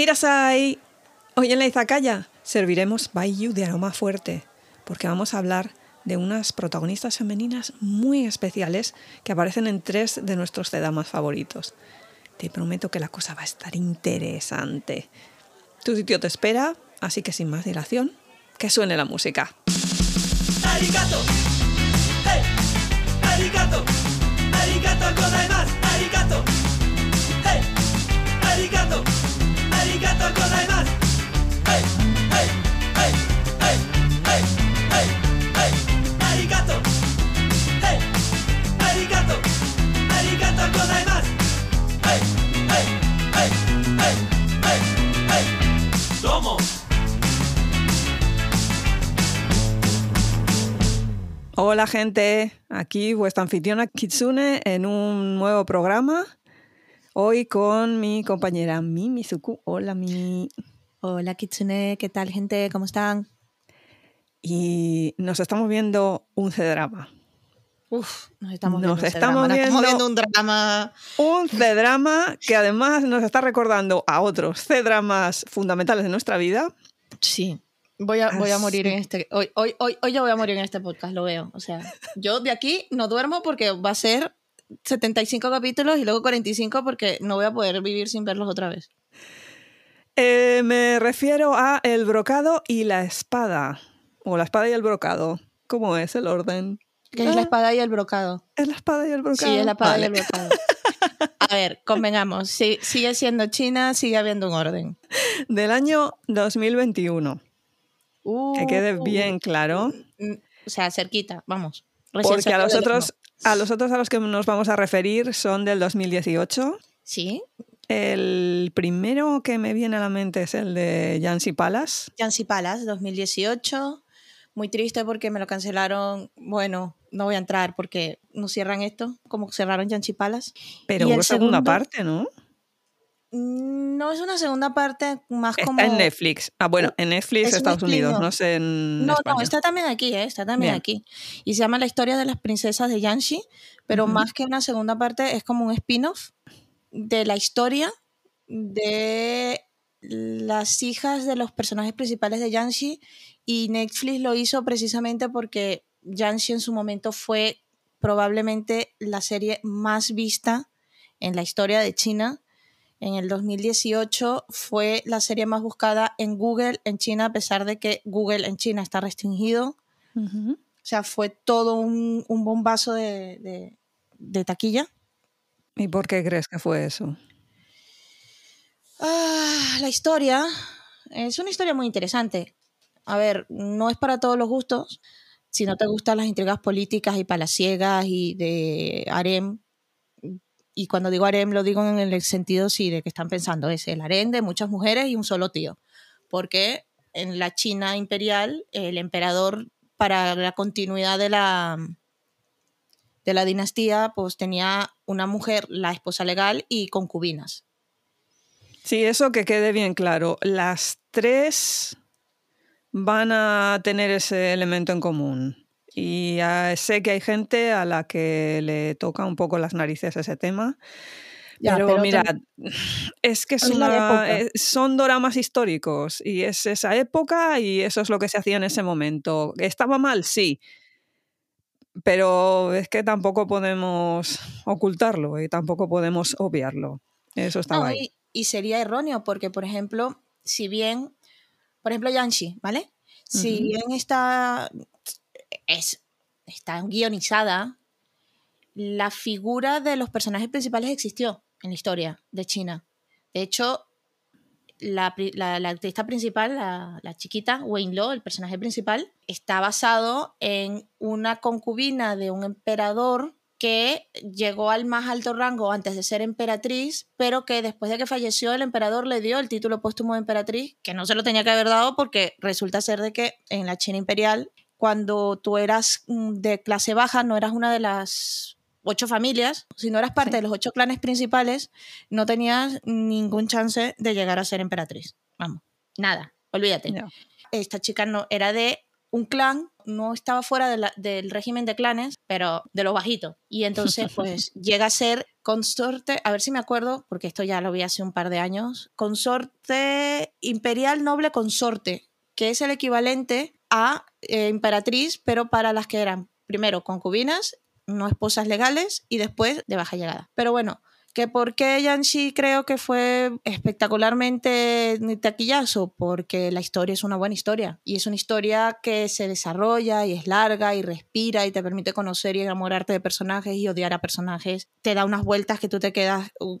Irasai. Hoy en la Izakaya serviremos Baiyu de aroma fuerte, porque vamos a hablar de unas protagonistas femeninas muy especiales que aparecen en tres de nuestros cedamas favoritos. Te prometo que la cosa va a estar interesante. Tu sitio te espera, así que sin más dilación, que suene la música. Hey. Hola gente, aquí vuestra anfitriona Kitsune en un nuevo programa. Hoy con mi compañera Mimi Suku. Hola Mimi. Hola Kitsune, ¿qué tal gente? ¿Cómo están? Y nos estamos viendo un C-drama. Uf, nos estamos Nos viendo, ese estamos drama, nos estamos viendo- viendo un drama. Un C-drama que además nos está recordando a otros C-dramas fundamentales de nuestra vida. Sí. Voy a, voy a morir en este. Hoy, hoy, hoy, hoy ya voy a morir en este podcast, lo veo. O sea, yo de aquí no duermo porque va a ser 75 capítulos y luego 45 porque no voy a poder vivir sin verlos otra vez. Eh, me refiero a el brocado y la espada. O la espada y el brocado. ¿Cómo es el orden? Que es la espada y el brocado. ¿Es la espada y el brocado? Sí, es la espada Vale. y el brocado. A ver, convengamos. sigue siendo China, sigue habiendo un orden. Del año 2021. Que quede Uh, bien claro. mm, O sea, cerquita, vamos. Porque a los, otros. A los otros a los que nos vamos a referir son del 2018. Sí, El primero que me viene a la mente es el de Yancy Palace. Jancy Palace, 2018. Muy triste porque me lo cancelaron. Bueno, no voy a entrar porque no cierran esto, como cerraron Jancy Palace. Pero hubo segunda segundo- parte, ¿no? Mm, No es una segunda parte, más Está como. en Netflix. Ah, bueno, en Netflix es Estados Unidos, spin-off. no sé en No, España. no, está también aquí, ¿eh? está también Bien. aquí. Y se llama La historia de las princesas de Yanshi, pero más que una segunda parte es como un spin-off de la historia de las hijas de los personajes principales de Yanshi y Netflix lo hizo precisamente porque Yanshi en su momento fue probablemente la serie más vista en la historia de China. En el 2018 fue la serie más buscada en Google en China, a pesar de que Google en China está restringido. O sea, fue todo un, un bombazo de, de- de taquilla. ¿Y por qué crees que fue eso? Ah, la historia es una historia muy interesante. A ver, no es para todos los gustos. Si no te gustan las intrigas políticas y palaciegas y de harem, y cuando digo harem lo digo en el sentido sí de que están pensando es el harem de muchas mujeres y un solo tío. Porque en la China imperial el emperador para la continuidad de la de la dinastía pues tenía una mujer, la esposa legal y concubinas. Sí, eso que quede bien claro. Las tres van a tener ese elemento en común. Y ah, sé que hay gente a la que le toca un poco las narices ese tema. Ya, pero, pero mira, es que es una- eh, son doramas históricos y es esa época y eso es lo que se hacía en ese momento. ¿Estaba mal? Sí. Pero es que tampoco podemos ocultarlo y tampoco podemos obviarlo. Eso estaba No, ahí. y, y sería erróneo porque, por ejemplo, si bien, por ejemplo, Yanshi, ¿vale? Si bien está, es, está guionizada, la figura de los personajes principales existió en la historia de China. De hecho, la, la artista principal, la, la chiquita, Wayne Lo, el personaje principal, está basado en una concubina de un emperador que llegó al más alto rango antes de ser emperatriz, pero que después de que falleció el emperador le dio el título póstumo de emperatriz, que no se lo tenía que haber dado porque resulta ser de que en la China imperial, cuando tú eras mm, de clase baja, no eras una de las ocho familias, si no eras parte Sí. de los ocho clanes principales, no tenías ningún chance de llegar a ser emperatriz. Vamos, nada, olvídate. Esta chica no era de un clan, no estaba fuera de la- del régimen de clanes, pero de los bajitos. Y entonces, pues, llega a ser consorte, a ver si me acuerdo, porque esto ya lo vi hace un par de años, consorte imperial noble consorte, que es el equivalente a eh, emperatriz, pero para las que eran primero concubinas, no esposas legales, y después de baja llegada. Pero bueno, que por qué Yanxi creo que fue espectacularmente taquillazo, porque la historia es una buena historia y es una historia que se desarrolla y es larga y respira y te permite conocer y enamorarte de personajes y odiar a personajes. Te da unas vueltas que tú te quedas, uh,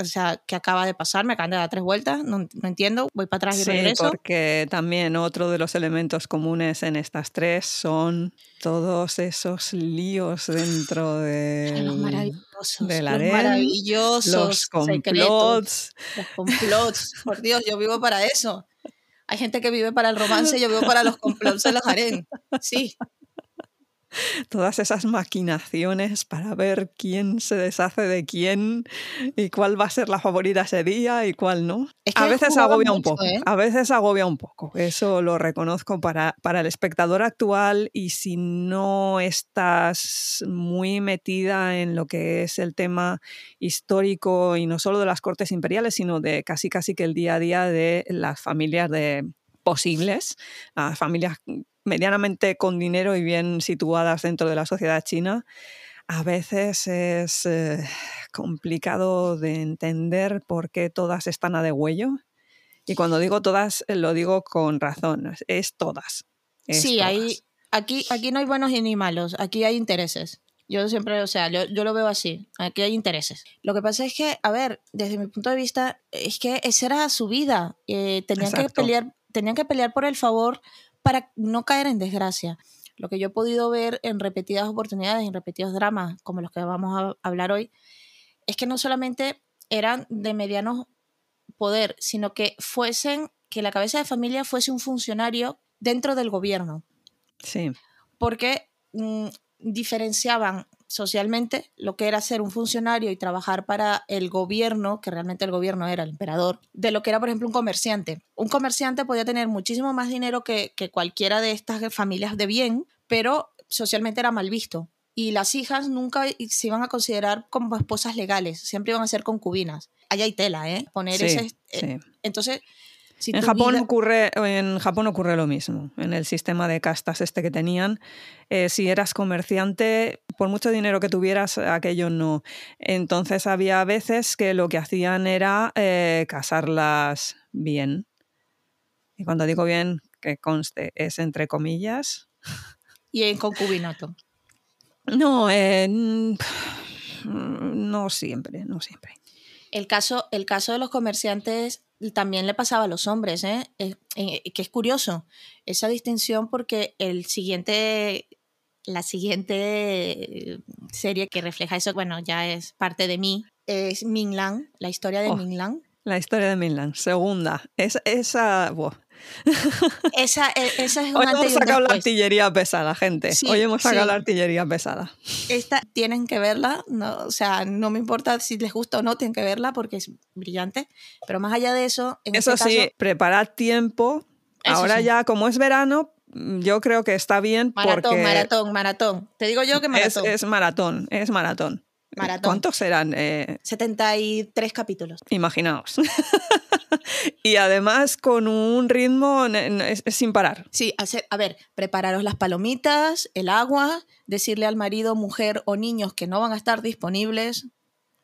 o sea, que acaba de pasar, me acaban de dar tres vueltas, no, no entiendo, voy para atrás y Sí, regreso. porque también otro de los elementos comunes en estas tres son todos esos líos dentro de Los maravillosos, del los maravillosos los secretos. complots. Los complots, por Dios, yo vivo para eso. Hay gente que vive para el romance, yo vivo para los complots de los harén. Sí, todas esas maquinaciones para ver quién se deshace de quién y cuál va a ser la favorita ese día y cuál no. Es que a veces agobia un mucho, poco, ¿eh? a veces agobia un poco, eso lo reconozco para, para el espectador actual y si no estás muy metida en lo que es el tema histórico y no solo de las cortes imperiales, sino de casi casi que el día a día de las familias de posibles, las familias medianamente con dinero y bien situadas dentro de la sociedad china, a veces es eh, complicado de entender por qué todas están a degüello. Y cuando digo todas, eh, lo digo con razón, es- todas. es sí, todas. aquí, aquí no hay buenos ni malos, aquí hay intereses. Yo siempre, o sea, yo, yo lo veo así, aquí hay intereses. Lo que pasa es que, a ver, desde mi punto de vista, es que esa era su vida. eh, tenían, que pelear, tenían que pelear por el favor para no caer en desgracia. Lo que yo he podido ver en repetidas oportunidades, en repetidos dramas, como los que vamos a hablar hoy, es que no solamente eran de mediano poder, sino que fuesen, que la cabeza de familia fuese un funcionario dentro del gobierno Sí, porque mm, diferenciaban socialmente lo que era ser un funcionario y trabajar para el gobierno, que realmente el gobierno era el emperador, de lo que era, por ejemplo, un comerciante. Un comerciante podía tener muchísimo más dinero que, que cualquiera de estas familias de bien, pero socialmente era mal visto. Y las hijas nunca se iban a considerar como esposas legales, siempre iban a ser concubinas. Allá hay tela, ¿eh? Poner sí, ese... eh, sí. Entonces, si En Japón, vida- ocurre, en Japón ocurre lo mismo. En el sistema de castas este que tenían, eh, si eras comerciante, por mucho dinero que tuvieras, aquello no. Entonces había veces que lo que hacían era eh, casarlas bien. Y cuando digo bien, que conste, es entre comillas. Y en concubinato. No, eh, no siempre, no siempre. El caso, el caso de los comerciantes también le pasaba a los hombres, ¿eh? Eh, eh, que es curioso esa distinción porque el siguiente, la siguiente serie que refleja eso, bueno, ya es parte de mí, es Minglan, la historia de Oh. Minglan. La historia de Minland, segunda. Es, esa. Esa, e- esa es Hoy hemos sacado la después. artillería pesada, gente. Sí, Hoy hemos sacado sí. la artillería pesada. Esta tienen que verla, no, o sea, no me importa si les gusta o no, tienen que verla porque es brillante. Pero más allá de eso, en Eso este sí, caso, preparad tiempo. Ahora sí. ya, como es verano, mm, yo creo que está bien maratón, porque maratón, maratón. Te digo yo que es, maratón. es maratón, es maratón. Maratón. ¿Cuántos serán? Eh, 73 capítulos. imaginaos. y además con un ritmo es- es sin parar. Sí, hacer, a ver, prepararos las palomitas, el agua, decirle al marido, mujer o niños que no van a estar disponibles.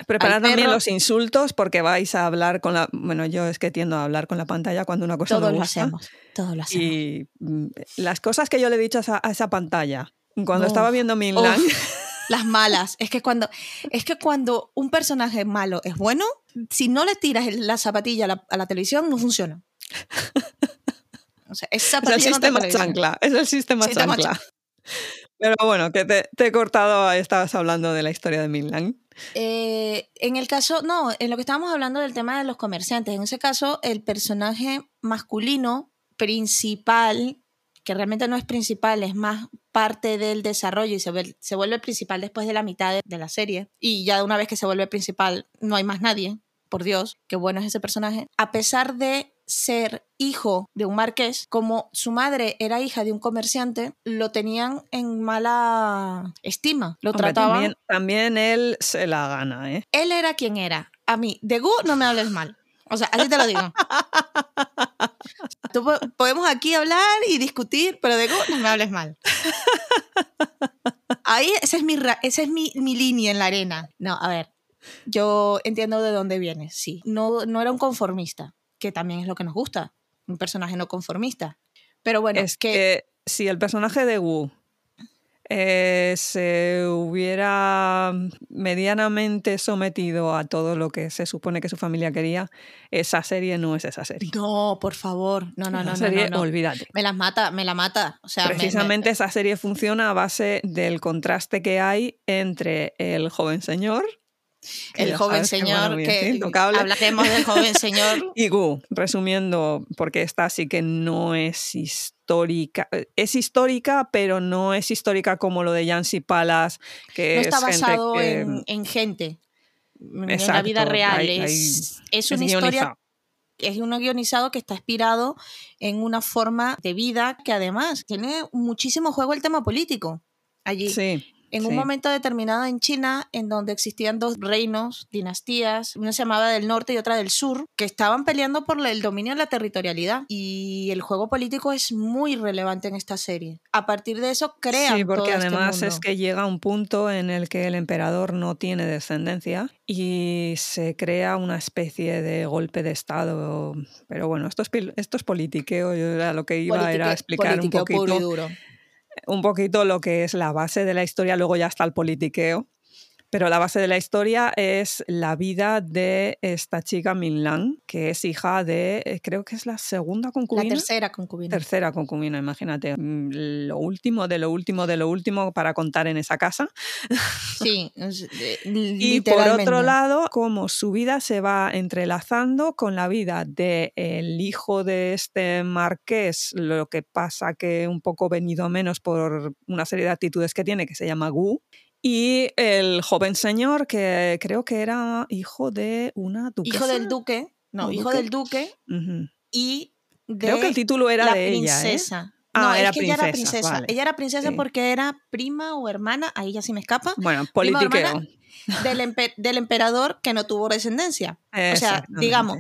Preparad también los insultos porque vais a hablar con la... Bueno, yo es que tiendo a hablar con la pantalla cuando una cosa Todos lo gusta. hacemos, todos lo hacemos. Y las cosas que yo le he dicho a esa, a esa pantalla cuando estaba viendo Minland, Uf, las malas. Es que cuando es que cuando un personaje malo es bueno, si no le tiras la zapatilla a la, a la televisión, no funciona. O sea, es es el sistema chancla, es el sistema, Sistema chancla. Pero bueno, que te, te he cortado, estabas hablando de la historia de Minland. Eh, en el caso, no, en lo que estábamos hablando del tema de los comerciantes, en ese caso, el personaje masculino principal, que realmente no es principal, es más parte del desarrollo y se, vuel- se vuelve principal después de la mitad de, de la serie. Y ya una vez que se vuelve principal, no hay más nadie. Por Dios, qué bueno es ese personaje. A pesar de ser hijo de un marqués, como su madre era hija de un comerciante, lo tenían en mala estima. Lo Hombre, trataban. también, también él se la gana, ¿eh? Él era quien era. A mí, de Gu no me hables mal. O sea, así te lo digo. Tú po- podemos aquí hablar y discutir, pero de no me hables mal. Ahí, esa es mi, ra- esa es mi, mi línea en la arena. No, a ver, yo entiendo de dónde vienes, sí. No, no era un conformista, que también es lo que nos gusta, un personaje no conformista. Pero bueno, es que, que si el personaje de Wu eh, se hubiera medianamente sometido a todo lo que se supone que su familia quería, esa serie no es esa serie. no, por favor, no, no, Esa no, no, serie, no, no. olvídate. Me las mata, me la mata. O sea, me- me- Precisamente esa serie funciona a base del contraste que hay entre el joven señor, el joven que, señor que hablaremos del joven señor y Gu, resumiendo, porque esta sí que no es histórica, es histórica, pero no es histórica como lo de Yancy Palace, que no es está gente basado que- en, en gente en la vida real hay- hay- es, es es una historia guionizado. es uno guionizado que está inspirado en una forma de vida que además tiene muchísimo juego el tema político allí Sí, en un momento determinado en China, en donde existían dos reinos, dinastías, una se llamaba del norte y otra del sur, que estaban peleando por el dominio de la territorialidad. Y el juego político es muy relevante en esta serie. A partir de eso crean Sí, porque todo este además es que llega un punto en el que el emperador no tiene descendencia y se crea una especie de golpe de estado. Pero bueno, esto es, esto es politiqueo. Yo a lo que iba era explicar un politiqueo puro y poquito, duro. Un poquito lo que es la base de la historia, luego ya está el politiqueo. Pero la base de la historia es la vida de esta chica Min Lang, que es hija de, eh, creo que es la segunda La concubina. tercera concubina. Tercera concubina, imagínate. Mm, Lo último de lo último de lo último para contar en esa casa. Sí, eh, Y por otro lado, como su vida se va entrelazando con la vida del hijo de este marqués, lo que pasa que un poco venido menos por una serie de actitudes que tiene, que se llama Gu, y el joven señor que creo que era hijo de una duquesa. Hijo del duque, no, ¿O hijo duque? del duque y de Creo que el título era la de ella. ¿eh? princesa. Ah, no, era es que ella era princesa, princesa. vale. Ella era princesa Sí. porque era prima o hermana, ahí ya sí me escapa, Bueno, politiqueo. del, empe- del emperador que no tuvo descendencia. O sea, digamos,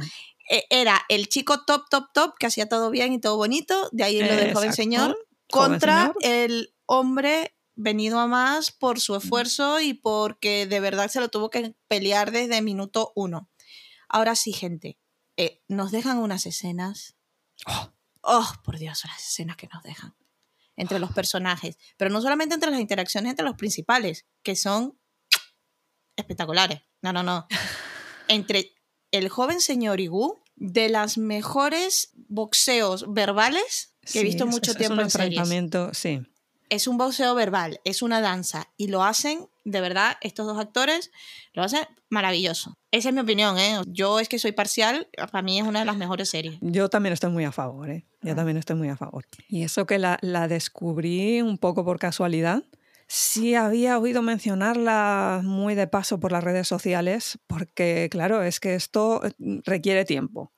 eh, era el chico top, top, top, que hacía todo bien y todo bonito, de ahí lo del joven señor, Joven contra señor. el hombre venido a más por su esfuerzo y porque de verdad se lo tuvo que pelear desde minuto uno. Ahora sí, gente, eh, nos dejan unas escenas. Oh. Oh, por Dios, las escenas que nos dejan entre los personajes, pero no solamente entre las interacciones entre los principales, que son espectaculares. No, no, no. Entre el joven señor Igu, de las mejores boxeos verbales que he visto mucho es tiempo un en series. sí. Es un boxeo verbal, es una danza y lo hacen, de verdad, estos dos actores lo hacen maravilloso. Esa es mi opinión, ¿eh? Yo es que soy parcial, para mí es una de las mejores series. Yo también estoy muy a favor, ¿eh? Yo Ah. también estoy muy a favor. Y eso que la, la descubrí un poco por casualidad. Sí había oído mencionarla muy de paso por las redes sociales, porque claro, es que esto eh, requiere tiempo.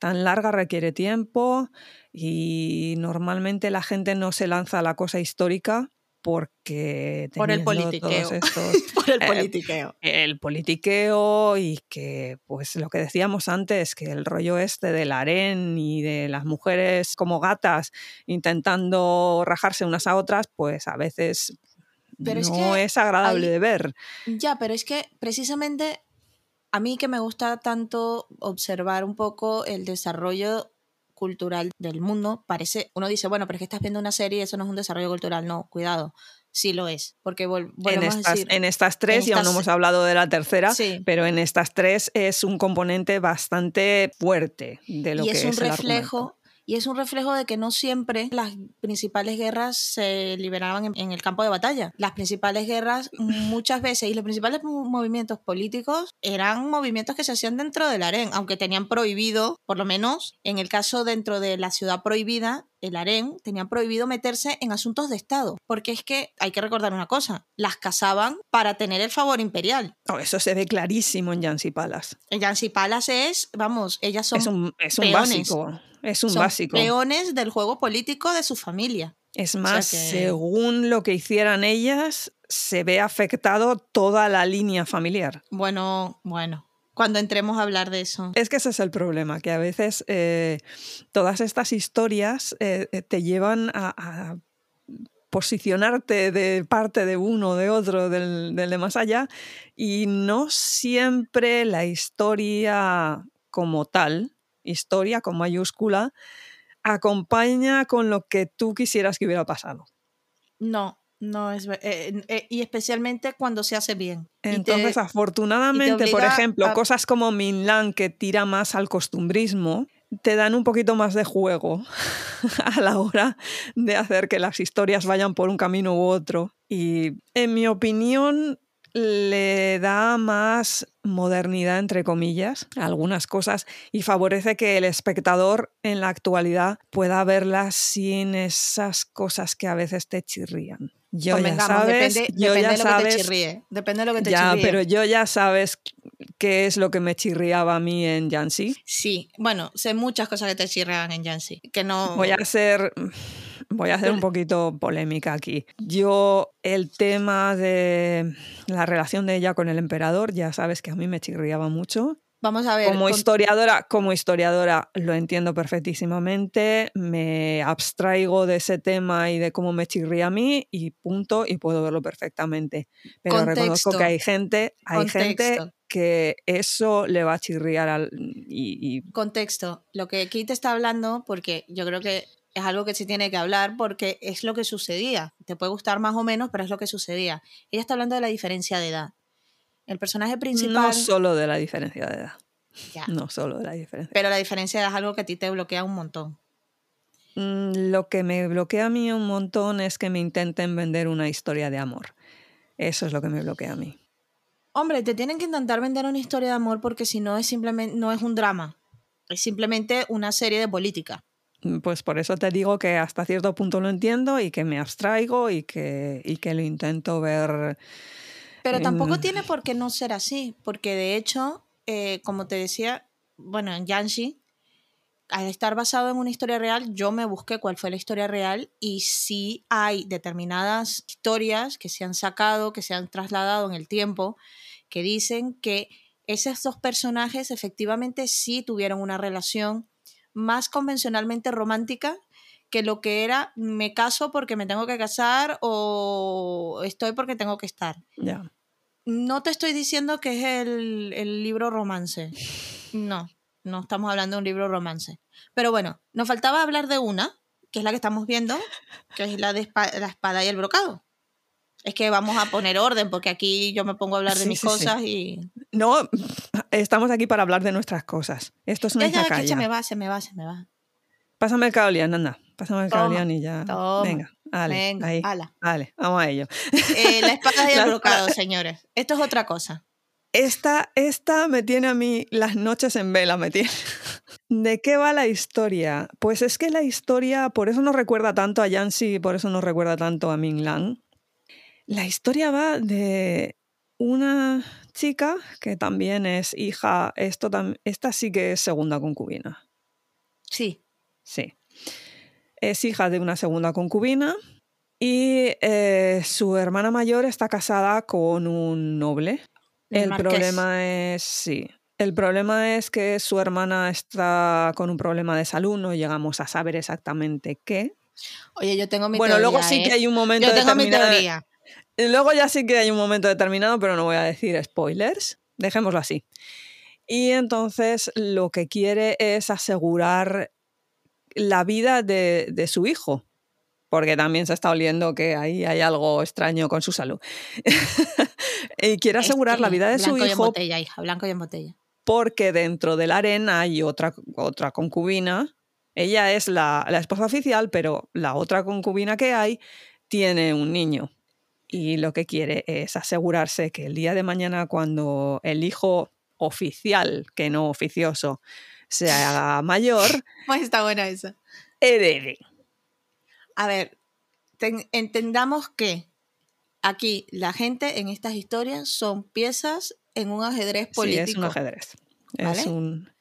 Tan larga requiere tiempo y normalmente la gente no se lanza a la cosa histórica porque Por el politiqueo. estos Por el Eh, politiqueo. el politiqueo y que, pues lo que decíamos antes, que el rollo este del harén y de las mujeres como gatas intentando rajarse unas a otras, pues a veces Pero es no que es agradable hay- de ver. Ya, pero es que precisamente a mí que me gusta tanto observar un poco el desarrollo cultural del mundo, parece, uno dice, bueno, pero es que estás viendo una serie y eso no es un desarrollo cultural. No, cuidado, sí lo es. Porque En a estas, decir, en estas tres, y aún no estas- hemos hablado de la tercera, Sí. pero en estas tres es un componente bastante fuerte de lo y que es un el reflejo. Y es un reflejo de que no siempre las principales guerras se liberaban en, en el campo de batalla. Las principales guerras muchas veces y los principales mo- movimientos políticos eran movimientos que se hacían dentro del harén, aunque tenían prohibido, por lo menos en el caso dentro de la ciudad prohibida, el harén tenían prohibido meterse en asuntos de Estado, porque es que hay que recordar una cosa, las casaban para tener el favor imperial. Oh, eso se ve clarísimo en Yancy Palace. En Yancy Palace es, vamos, ellas son Es un, es un básico. Es un son básico. peones del juego político de su familia. Es más, que- según lo que hicieran ellas, se ve afectado toda la línea familiar. Bueno, bueno, cuando entremos a hablar de eso. Es que ese es el problema, que a veces eh, todas estas historias eh, eh, te llevan a, a posicionarte de parte de uno de otro, del, del de más allá, y no siempre la historia como tal, historia con mayúscula, acompaña con lo que tú quisieras que hubiera pasado. No, no es... eh, eh, y especialmente cuando se hace bien. Te- Entonces, afortunadamente, por ejemplo, a- cosas como Minlan, que tira más al costumbrismo, te dan un poquito más de juego a la hora de hacer que las historias vayan por un camino u otro. Y en mi opinión, le da más modernidad, entre comillas, a algunas cosas y favorece que el espectador en la actualidad pueda verlas sin esas cosas que a veces te chirrían. Yo ya sabes, depende, yo depende ya de lo que sabes te chirríe. Depende de lo que te ya, chirríe. pero yo ya sabes qué es lo que me chirriaba a mí en Yancy. Sí, bueno, sé muchas cosas que te chirrean en Yancy. Que no... Voy a ser. Voy a hacer un poquito polémica aquí. Yo, el tema de la relación de ella con el emperador, ya sabes que a mí me chirriaba mucho. Vamos a ver. Como con- historiadora, como historiadora lo entiendo perfectísimamente, me abstraigo de ese tema y de cómo me chirría a mí y punto, y puedo verlo perfectamente. Pero reconozco que hay gente, hay gente que eso le va a chirriar al, y, y Contexto. Lo que aquí te está hablando, porque yo creo que es algo que se tiene que hablar porque es lo que sucedía. Te puede gustar más o menos, pero es lo que sucedía. Ella está hablando de la diferencia de edad. El personaje principal... no solo de la diferencia de edad. Ya. No solo de la diferencia. Pero la diferencia es algo que a ti te bloquea un montón. Mm, Lo que me bloquea a mí un montón es que me intenten vender una historia de amor. Eso es lo que me bloquea a mí. Hombre, te tienen que intentar vender una historia de amor porque si no es simplemente no es un drama. Es simplemente una serie de política. Mm, Pues por eso te digo que hasta cierto punto lo entiendo y que me abstraigo y que, y que lo intento ver. Pero tampoco en- tiene por qué no ser así, porque de hecho, eh, como te decía, bueno, en Yanshi, al estar basado en una historia real, yo me busqué cuál fue la historia real y sí hay determinadas historias que se han sacado, que se han trasladado en el tiempo, que dicen que esos dos personajes efectivamente sí tuvieron una relación más convencionalmente romántica que lo que era me caso porque me tengo que casar o estoy porque tengo que estar. No te estoy diciendo que es el, el libro romance. No, no estamos hablando de un libro romance. Pero bueno, nos faltaba hablar de una, que es la que estamos viendo, que es la de la espada y el brocado. Es que vamos a poner orden, porque aquí yo me pongo a hablar de Sí, mis sí, sí. cosas y. No, estamos aquí para hablar de nuestras cosas. Esto es una Ya, ya, se me va, se me va, se me va. Pásame el caolian, anda. Pásame el caolian y ya. toma. Venga, dale. Venga, ahí. ala. Dale, vamos a ello. Eh, la espada y La el brocado, señores. Esto es otra cosa. Esta, esta me tiene a mí las noches en vela, me tiene. ¿De qué va la historia? Pues es que la historia, por eso nos recuerda tanto a Yancy, por eso nos recuerda tanto a Ming Lang. La historia va de una chica que también es hija, esto esta sí que es segunda concubina. Sí. Sí. Es hija de una segunda concubina y eh, su hermana mayor está casada con un noble. El problema es, sí, el problema es que su hermana está con un problema de salud, no llegamos a saber exactamente qué. Oye, yo tengo mi bueno, teoría. luego sí ¿eh? que hay un momento Yo tengo mi teoría. Y Luego ya sí que hay un momento determinado, pero no voy a decir spoilers. Dejémoslo así. Y entonces lo que quiere es asegurar la vida de, de su hijo, porque también se está oliendo que ahí hay algo extraño con su salud. y quiere asegurar la vida de su blanco y en hijo botella, hija, blanco y en botella. porque dentro de la arena hay otra, otra concubina. Ella es la, la esposa oficial, pero la otra concubina que hay tiene un niño. Y lo que quiere es asegurarse que el día de mañana, cuando el hijo oficial, que no oficioso, se haga mayor, está buena esa. herede. A ver, ten- entendamos que aquí la gente en estas historias son piezas en un ajedrez político. Sí, es un ajedrez. ¿Vale? Es un...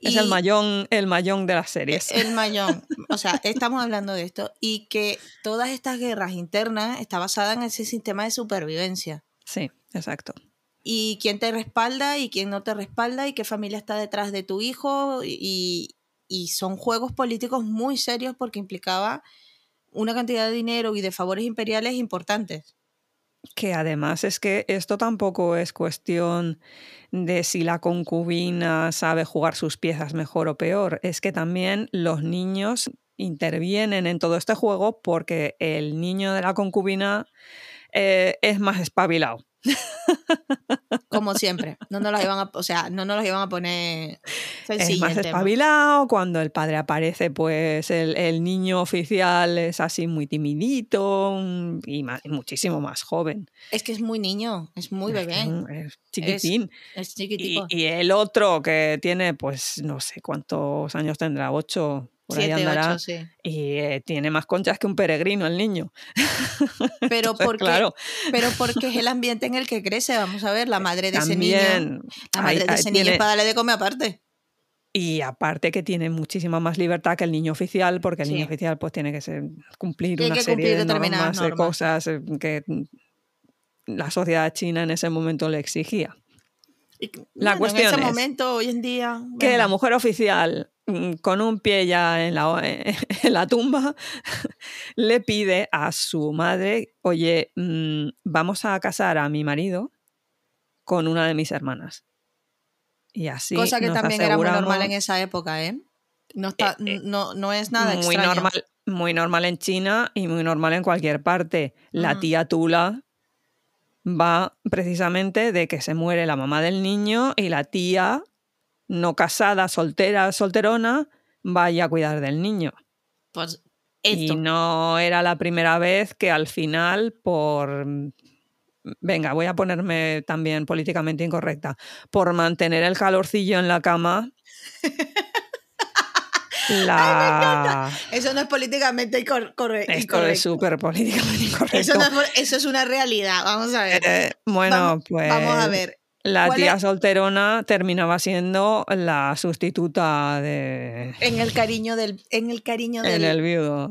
Es Y- el mayón, el mayón de las series. El mayón. O sea, estamos hablando de esto. Y que todas estas guerras internas está basada en ese sistema de supervivencia. Sí, exacto. Y quién te respalda y quién no te respalda y qué familia está detrás de tu hijo. Y, y son juegos políticos muy serios porque implicaba una cantidad de dinero y de favores imperiales importantes. Que además es que esto tampoco es cuestión de si la concubina sabe jugar sus piezas mejor o peor. Es que también los niños intervienen en todo este juego porque el niño de la concubina eh, es más espabilado. Como siempre. No nos los iban a, o sea, no nos los iban a poner Es sencillo más el tema. espabilado, cuando el padre aparece, pues el, el niño oficial es así muy timidito mm, y y muchísimo más joven. Es que es muy niño, es muy Es bebé, Es, un- es chiquitín. es Y, y el otro que tiene, pues no sé cuántos años tendrá, ocho, por ahí Siete, andará. ocho, sí. Y eh, tiene más conchas que un peregrino el niño. Pero Entonces, porque, claro, pero porque es el ambiente en el que crece. Vamos a ver, la madre de ese niño. también. La hay- madre de hay- ese niño tiene- para darle de comer aparte. Y aparte que tiene muchísima más libertad que el niño oficial, porque el Sí. niño oficial pues tiene que ser- cumplir Tiene una que serie cumplir de determinadas normas, de cosas eh, que la sociedad china en ese momento le exigía. Y, La bueno, cuestión en ese es momento, hoy en día. Que la mujer oficial, con un pie ya en la, en la tumba, le pide a su madre, oye, mm, vamos a casar a mi marido con una de mis hermanas. Y así cosa que nos también era muy normal en esa época, ¿eh? No, está, Eh, eh, no, no es nada muy extraño. normal, muy normal en China y muy normal en cualquier parte. La tía Tula va precisamente de que se muere la mamá del niño y la tía no casada, soltera, solterona, vaya a cuidar del niño. Pues Y esto. no era la primera vez que al final por venga, voy a ponerme también políticamente incorrecta, por mantener el calorcillo en la cama. La... Eso no es políticamente cor- corre- Esto es súper políticamente incorrecto. Eso, no es eso es una realidad. Vamos a ver. Eh, bueno, vamos, pues vamos a ver. La ¿cuál tía es- solterona terminaba siendo la sustituta de En el cariño del, en el cariño del, en el viudo.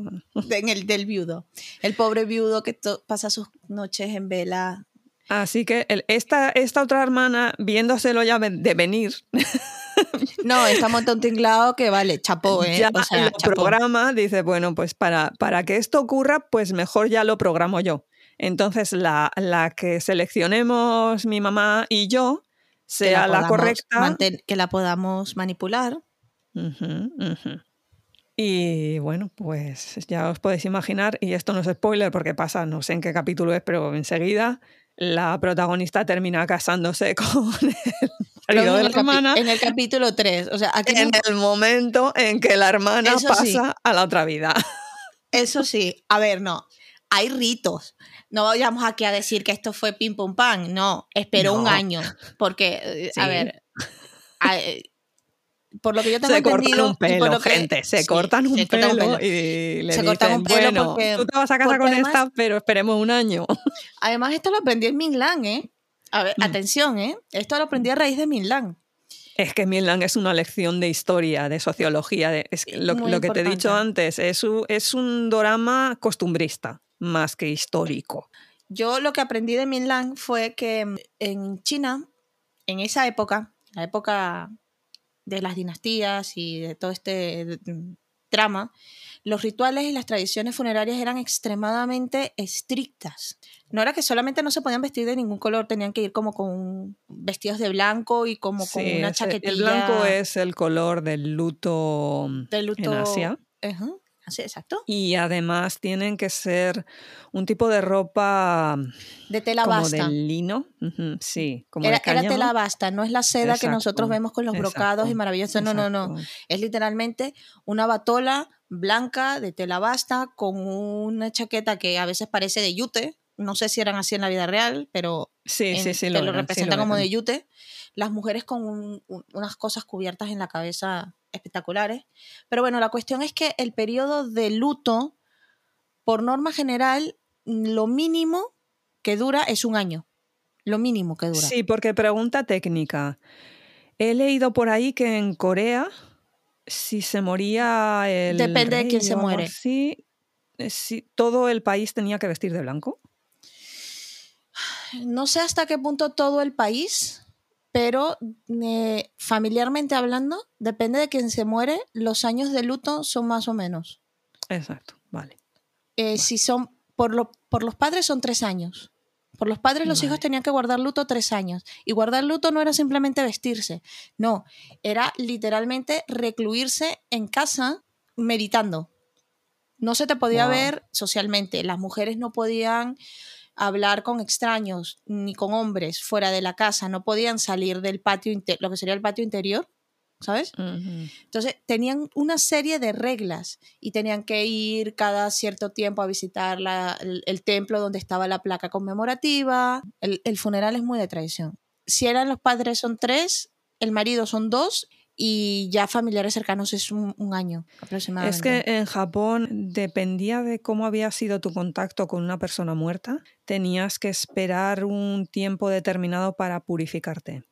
en el del viudo. El pobre viudo que pasa sus noches en vela. Así que el- esta, esta otra hermana, viéndoselo ya de venir, No, está montando un tinglado que vale, chapó, ¿eh? ya O sea, lo chapó. programa, dice, bueno, pues para, para que esto ocurra, pues mejor ya lo programo yo. Entonces, la, la que seleccionemos mi mamá y yo sea la, correcta. que la podamos manipular. Y bueno, pues ya os podéis imaginar, y esto no es spoiler porque pasa, no sé en qué capítulo es, pero enseguida la protagonista termina casándose con el marido de la hermana en el capítulo 3. O sea, aquí en no- el momento en que la hermana Eso pasa sí. a la otra vida. eso sí. A ver, no. Hay ritos. No vayamos aquí a decir que esto fue pim pum pam. No, esperó un año. Porque, eh, a ver. a- eh, por lo que yo tengo Se cortan un pelo, lo que- gente, se sí, cortan un se pelo y le Se dicen, cortan un pelo bueno, porque- tú te vas a casar con además- esta, pero esperemos un año. Además, esto lo aprendí en Minlan, ¿eh? A ver, Mm. atención, ¿eh? Esto lo aprendí a raíz de Minlan. Es que Milán es una lección de historia, de sociología. De, es que lo, lo que te he dicho antes, es un, es un drama costumbrista más que histórico. Yo lo que aprendí de Minlan fue que mm, en China, en esa época, la época de las dinastías y de todo este mm, drama, los rituales y las tradiciones funerarias eran extremadamente estrictas. No era que solamente no se podían vestir de ningún color, tenían que ir como con vestidos de blanco y como con una chaquetilla. el blanco es el color del luto luto. en Asia. Ajá, exacto. Y además tienen que ser un tipo de ropa De tela como basta. de lino. Sí, como Era, de era tela basta, no es la seda que nosotros vemos con los brocados y exacto, maravillosos. No, no, no. Es literalmente una batola blanca de tela basta con una chaqueta que a veces parece de yute. No sé si eran así en la vida real, pero Sí, en- sí, sí. te lo lo eran, sí representa lo como de yute. Las mujeres con un- un- unas cosas cubiertas en la cabeza espectaculares. Pero bueno, la cuestión es que el periodo de luto por norma general, lo mínimo que dura es un año. Lo mínimo que dura. Sí, porque pregunta técnica. He leído por ahí que en Corea, si se moría el. Depende de quién se muere. así, eh, sí, todo el país tenía que vestir de blanco. No sé hasta qué punto todo el país, pero eh, familiarmente hablando, depende de quién se muere, los años de luto son más o menos. Exacto, vale. Eh, Si son por, lo- por los padres son tres años. Por los padres los hijos tenían que guardar luto tres años. Y guardar luto no era simplemente vestirse, no, era literalmente recluirse en casa meditando. No se te podía Wow. ver socialmente. Las mujeres no podían hablar con extraños ni con hombres fuera de la casa. No podían salir del patio, lo que sería el patio interior, ¿sabes? Entonces tenían una serie de reglas y tenían que ir cada cierto tiempo a visitar la- el, el templo donde estaba la placa conmemorativa. El, el funeral es muy de tradición. Si eran los padres son tres, el marido son dos y ya familiares cercanos es un, año aproximadamente. Es que en Japón dependía de cómo había sido tu contacto con una persona muerta, tenías que esperar un tiempo determinado para purificarte.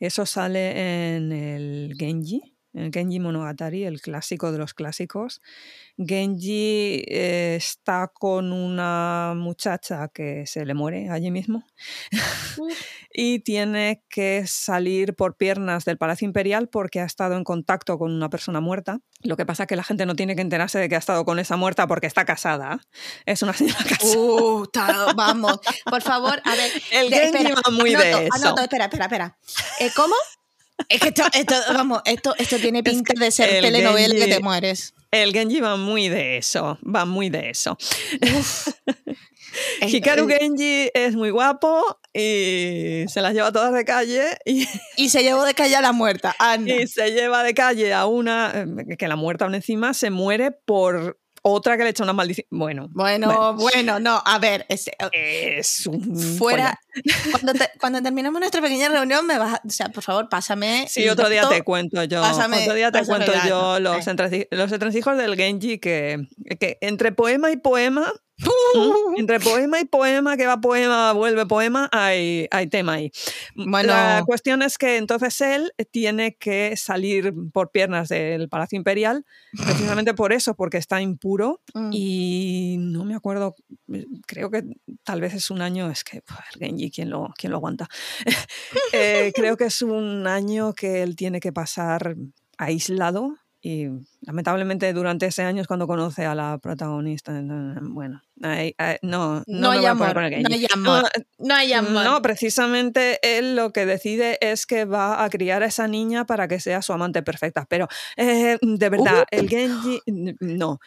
Eso sale en el Genji, Genji Monogatari, el clásico de los clásicos. Genji eh, está con una muchacha que se le muere allí mismo y tiene que salir por piernas del Palacio Imperial porque ha estado en contacto con una persona muerta. Lo que pasa es que la gente no tiene que enterarse de que ha estado con esa muerta porque está casada. Es una señora casada. Uh, vamos, por favor, a ver. El de- Genji espera, va muy de anoto, eso. anoto, espera, espera, espera. Eh, ¿Cómo? Es que esto, esto, vamos, esto, esto tiene Es pinta que de ser el telenovela que Genji- te mueres. El Genji va muy de eso, va muy de eso. Es- Hikaru Genji es muy guapo y se las lleva todas de calle y, Y se llevó de calle a la muerta. Anda. y se lleva de calle a una eh, que la muerta aún encima se muere por otra que le echa una maldición. Bueno, Bueno, bueno, no, a ver, ese- es un fuera. Cuando, te- cuando terminemos nuestra pequeña reunión, me vas. O sea, por favor, pásame. Sí, otro día te cuento yo. Pásame- otro día te cuento yo los, Eh. los entresijos del Genji que, que entre poema y poema, Uh. entre poema y poema, que va poema, vuelve poema, hay, hay tema ahí. Bueno. La cuestión es que entonces él tiene que salir por piernas del Palacio Imperial, precisamente por eso, porque está impuro Mm. y no me acuerdo, creo que tal vez es un año, es que puf, Genji, ¿quién lo, quién lo aguanta? Eh, creo que es un año que él tiene que pasar aislado y lamentablemente durante ese año es cuando conoce a la protagonista. Bueno, no, no, No hay amor, no hay amor. No, hay amor. no, precisamente él lo que decide es que va a criar a esa niña para que sea su amante perfecta. Pero, eh, de verdad, el Genji, no.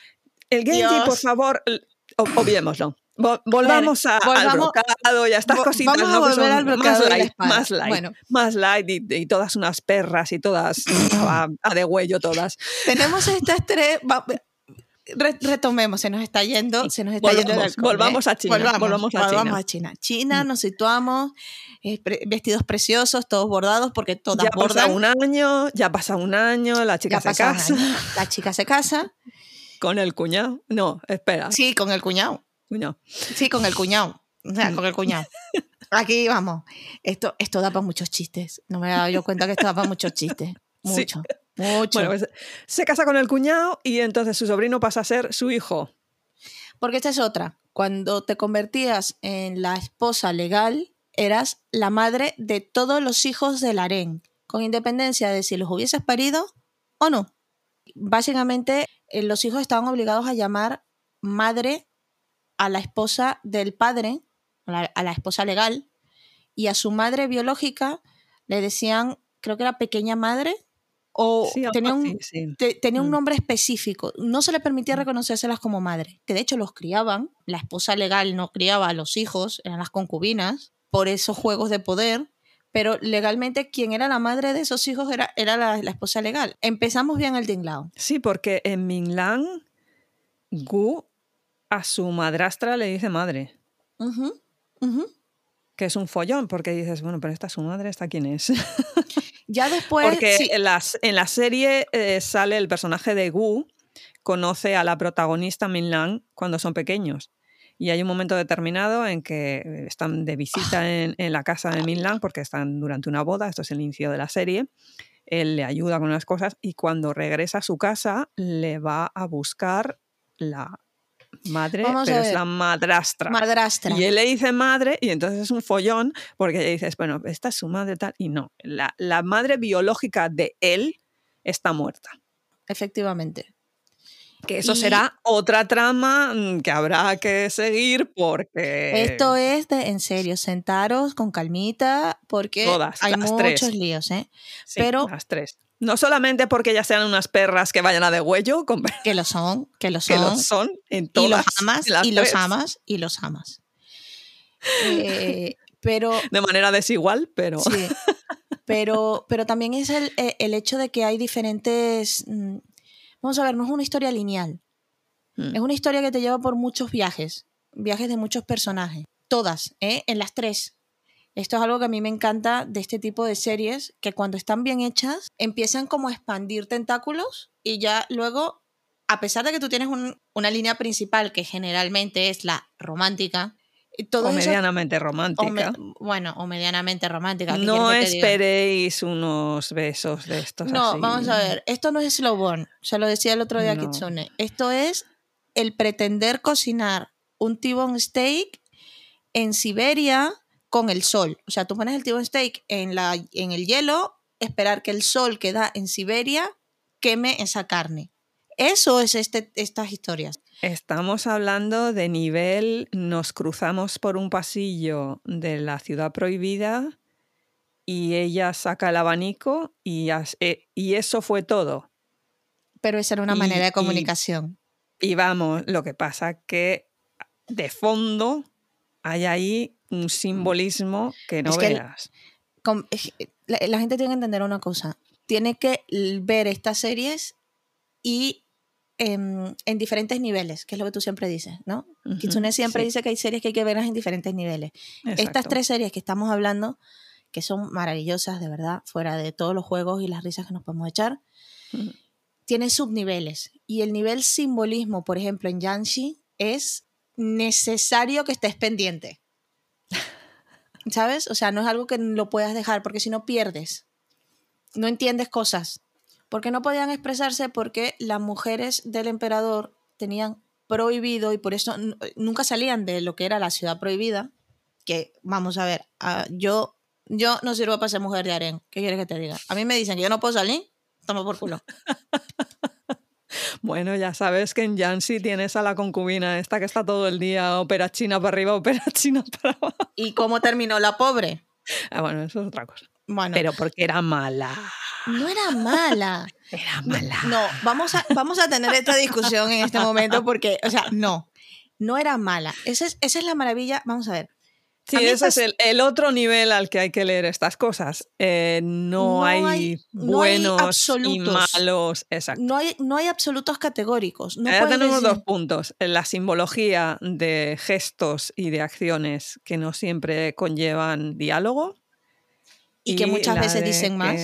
El Genji, por Dios. favor, l- o- obviémoslo. Vo- Volvamos a, al volvamos- brocado y a estas cositas vamos a ¿no? volver son al brocado más light, más light, Bueno. más light y, y todas unas perras y todas a, a de huello todas. Tenemos estas tres. va- re- retomemos, se nos está yendo, se nos está yendo el Volvamos, alcohol, volvamos ¿eh? a China, volvamos a volvamos China. a China. China, nos situamos, eh, pre- vestidos preciosos, todos bordados, porque todas Ya pasa bordan. un año, ya pasa un año, la chica Ya se pasa casa. La chica se casa, con el cuñado. No, espera, sí, con el cuñado. Cuñado. Sí, con el cuñado. O sea, con el cuñado. Aquí vamos. Esto, esto da para muchos chistes. No me he dado yo cuenta que esto da para muchos chistes. Sí. Mucho. Mucho. Bueno, pues, se casa con el cuñado y entonces su sobrino pasa a ser su hijo. Porque esta es otra. Cuando te convertías en la esposa legal, eras la madre de todos los hijos del harén, con independencia de si los hubieses parido o no. Básicamente, eh, los hijos estaban obligados a llamar madre a la esposa del padre, a la, a la esposa legal, y a su madre biológica le decían, creo que era pequeña madre, o Sí, tenía un, así, sí. te- tenía un Mm. nombre específico. No se le permitía Mm. reconocérselas como madre, que de hecho los criaban. La esposa legal no criaba a los hijos, eran las concubinas, por esos juegos de poder. Pero legalmente quien era la madre de esos hijos era, era la, la esposa legal. Empezamos bien el tinglao. Sí, porque en Minglan, Gu a su madrastra le dice madre, que es un follón, porque dices, bueno, pero esta es su madre, ¿esta quién es? Ya después... porque sí, en, las, en la serie eh, sale el personaje de Gu conoce a la protagonista Min Lang cuando son pequeños. Y hay un momento determinado en que eh, están de visita en, en la casa de Min Lang porque están durante una boda, esto es el inicio de la serie. Él le ayuda con unas cosas y cuando regresa a su casa le va a buscar la madre, Vamos pero es la madrastra. Madrastra. Y él le dice madre y entonces es un follón porque dices, bueno, esta es su madre tal. Y no, la, la madre biológica de él está muerta. Efectivamente. Que eso Y- será otra trama mm, que habrá que seguir porque... Esto es de, en serio, sentaros con calmita porque Todas, hay muchos tres. líos, ¿eh? Sí, pero- Las tres. No solamente porque ya sean unas perras que vayan a de huello, con- Que lo son, que lo que son. lo son en y todas. los amas, las y los amas, y los amas. Eh, pero De manera desigual, pero... Sí, pero, pero también es el, eh, el hecho de que hay diferentes... mm, Vamos a ver, no es una historia lineal. Mm. Es una historia que te lleva por muchos viajes, viajes de muchos personajes. Todas, ¿eh? en las tres. Esto es algo que a mí me encanta de este tipo de series, que cuando están bien hechas, empiezan como a expandir tentáculos y ya luego, a pesar de que tú tienes un- una línea principal que generalmente es la romántica, todo o eso- medianamente o romántica. me- bueno, o medianamente romántica. ¿qué No esperéis unos besos de estos No, así. vamos a ver, esto no es slow burn, se lo decía el otro día a No. Kitsune. Esto es el pretender cocinar un T-bone steak en Siberia con el sol. O sea, tú pones el T-bone steak en, la, en el hielo, esperar que el sol que da en Siberia queme esa carne. Eso es este, estas historias. Estamos hablando de nivel, nos cruzamos por un pasillo de la ciudad prohibida y ella saca el abanico y, eh, y eso fue todo. Pero esa era una Y- manera de y- comunicación. Y vamos, lo que pasa que de fondo hay ahí un simbolismo que no Es que el- veas. la, la gente tiene que entender una cosa. Tiene que ver estas series y em, en diferentes niveles, que es lo que tú siempre dices, ¿no? Ujú, Kitsune siempre sí, dice que hay series que hay que verlas en diferentes niveles. Estas tres series que estamos hablando, que son maravillosas, de verdad, fuera de todos los juegos y las risas que nos podemos echar, Ujú. tienen subniveles. Y el nivel simbolismo, por ejemplo, en Yanshi, es necesario que estés pendiente. ¿Sabes? O sea, no es algo que lo puedas dejar, porque si no pierdes. No entiendes cosas. Porque no podían expresarse porque las mujeres del emperador tenían prohibido y por eso nunca salían de lo que era la ciudad prohibida. Que, vamos a ver, ah, yo, yo no sirvo para ser mujer de harén. ¿Qué quieres que te diga? A mí me dicen que yo no puedo salir, toma por culo. Bueno, ya sabes que en Yancy tienes a la concubina esta que está todo el día ópera china para arriba, ópera china para abajo. ¿Y cómo terminó la pobre? Ah, bueno, eso es otra cosa. Bueno, Pero porque era mala. no era mala. Era mala. No, vamos a, vamos a tener esta discusión en este momento porque, o sea, no, no era mala. Esa es, esa es la maravilla. Vamos a ver. Sí, ese es el, el otro nivel al que hay que leer estas cosas. Eh, no, No hay, hay- no hay buenos y malos. Exacto. No hay, no hay absolutos categóricos. No Ahora tenemos decir- dos puntos. La simbología de gestos y de acciones que no siempre conllevan diálogo. Y que muchas veces dicen más.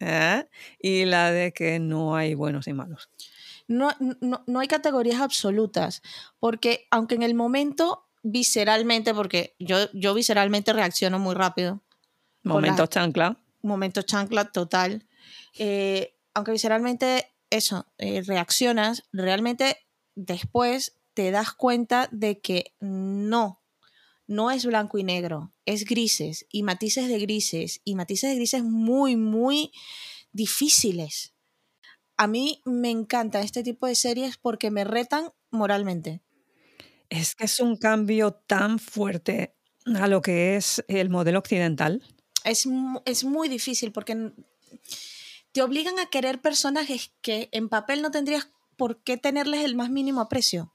¿eh? Y la de que no hay buenos y malos. no, no, no hay categorías absolutas, porque aunque en el momento visceralmente, porque yo, yo visceralmente reacciono muy rápido, Con Momento la- chancla. momento chancla total, eh, aunque visceralmente eso, eh, reaccionas, realmente después te das cuenta de que no, no es blanco y negro, es grises y matices de grises y matices de grises muy, muy difíciles. A mí me encanta este tipo de series porque me retan moralmente. Es que es un cambio tan fuerte a lo que es el modelo occidental. Es, es muy difícil porque te obligan a querer personajes que en papel no tendrías por qué tenerles el más mínimo aprecio.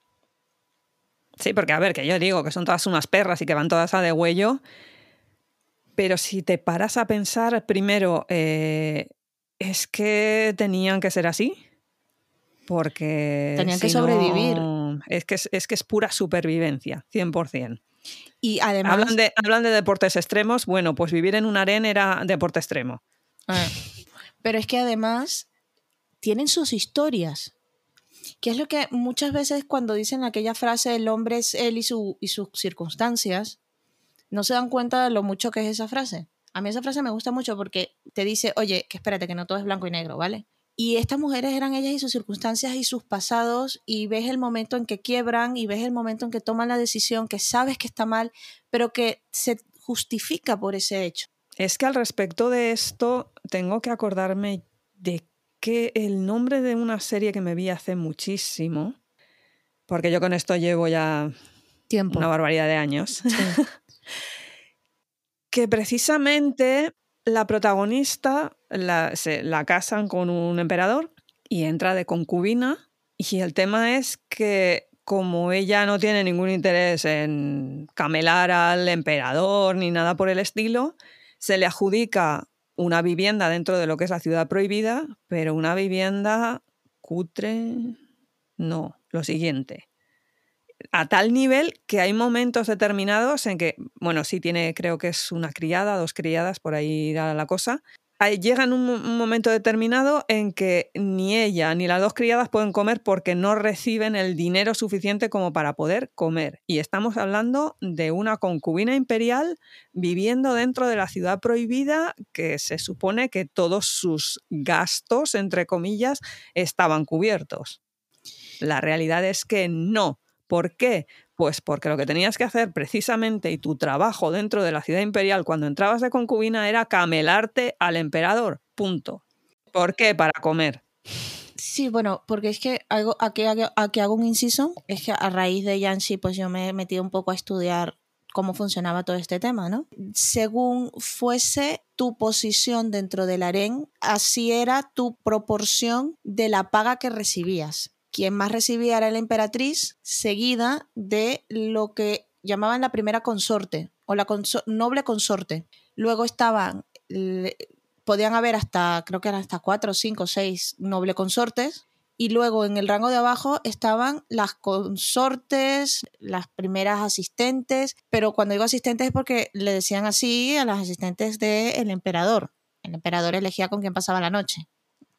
Sí, porque a ver, que yo digo que son todas unas perras y que van todas a de huello, pero si te paras a pensar, primero, eh, es que tenían que ser así, porque... Tenían que no, es, que es, es que es pura supervivencia, 100%. Y además, Hablan de, hablan de deportes extremos, bueno, pues vivir en un harén era deporte extremo. Ah. pero es que además tienen sus historias. Que es lo que muchas veces cuando dicen aquella frase el hombre es él y, su, y sus circunstancias, no se dan cuenta de lo mucho que es esa frase. A mí esa frase me gusta mucho porque te dice, oye, que espérate, que no todo es blanco y negro, ¿vale? Y estas mujeres eran ellas y sus circunstancias y sus pasados y ves el momento en que quiebran y ves el momento en que toman la decisión que sabes que está mal, pero que se justifica por ese hecho. Es que al respecto de esto tengo que acordarme de que el nombre de una serie que me vi hace muchísimo, porque yo con esto llevo ya Tiempo. una barbaridad de años, que precisamente la protagonista la, se, la casan con un emperador y entra de concubina y el tema es que como ella no tiene ningún interés en camelar al emperador ni nada por el estilo, se le adjudica una vivienda dentro de lo que es la ciudad prohibida, pero una vivienda cutre, no, lo siguiente. A tal nivel que hay momentos determinados en que, bueno, sí tiene, creo que es una criada, dos criadas, por ahí irá la cosa. Ahí llega un momento determinado en que ni ella ni las dos criadas pueden comer porque no reciben el dinero suficiente como para poder comer. Y estamos hablando de una concubina imperial viviendo dentro de la ciudad prohibida que se supone que todos sus gastos, entre comillas, estaban cubiertos. La realidad es que no. ¿Por qué? Pues porque lo que tenías que hacer precisamente y tu trabajo dentro de la ciudad imperial cuando entrabas de concubina era camelarte al emperador. Punto. ¿Por qué? Para comer. Sí, bueno, porque es que algo, aquí, hago un inciso, es que a raíz de Yancy, pues yo me he metido un poco a estudiar cómo funcionaba todo este tema, ¿no? Según fuese tu posición dentro del harén, así era tu proporción de la paga que recibías. Quien más recibía era la emperatriz, seguida de lo que llamaban la primera consorte o la noble consorte. Luego estaban, podían haber hasta, creo que eran hasta cuatro, cinco, seis noble consortes. Y luego en el rango de abajo estaban las consortes, las primeras asistentes, pero cuando digo asistentes es porque le decían así a las asistentes del emperador. El emperador elegía con quién pasaba la noche,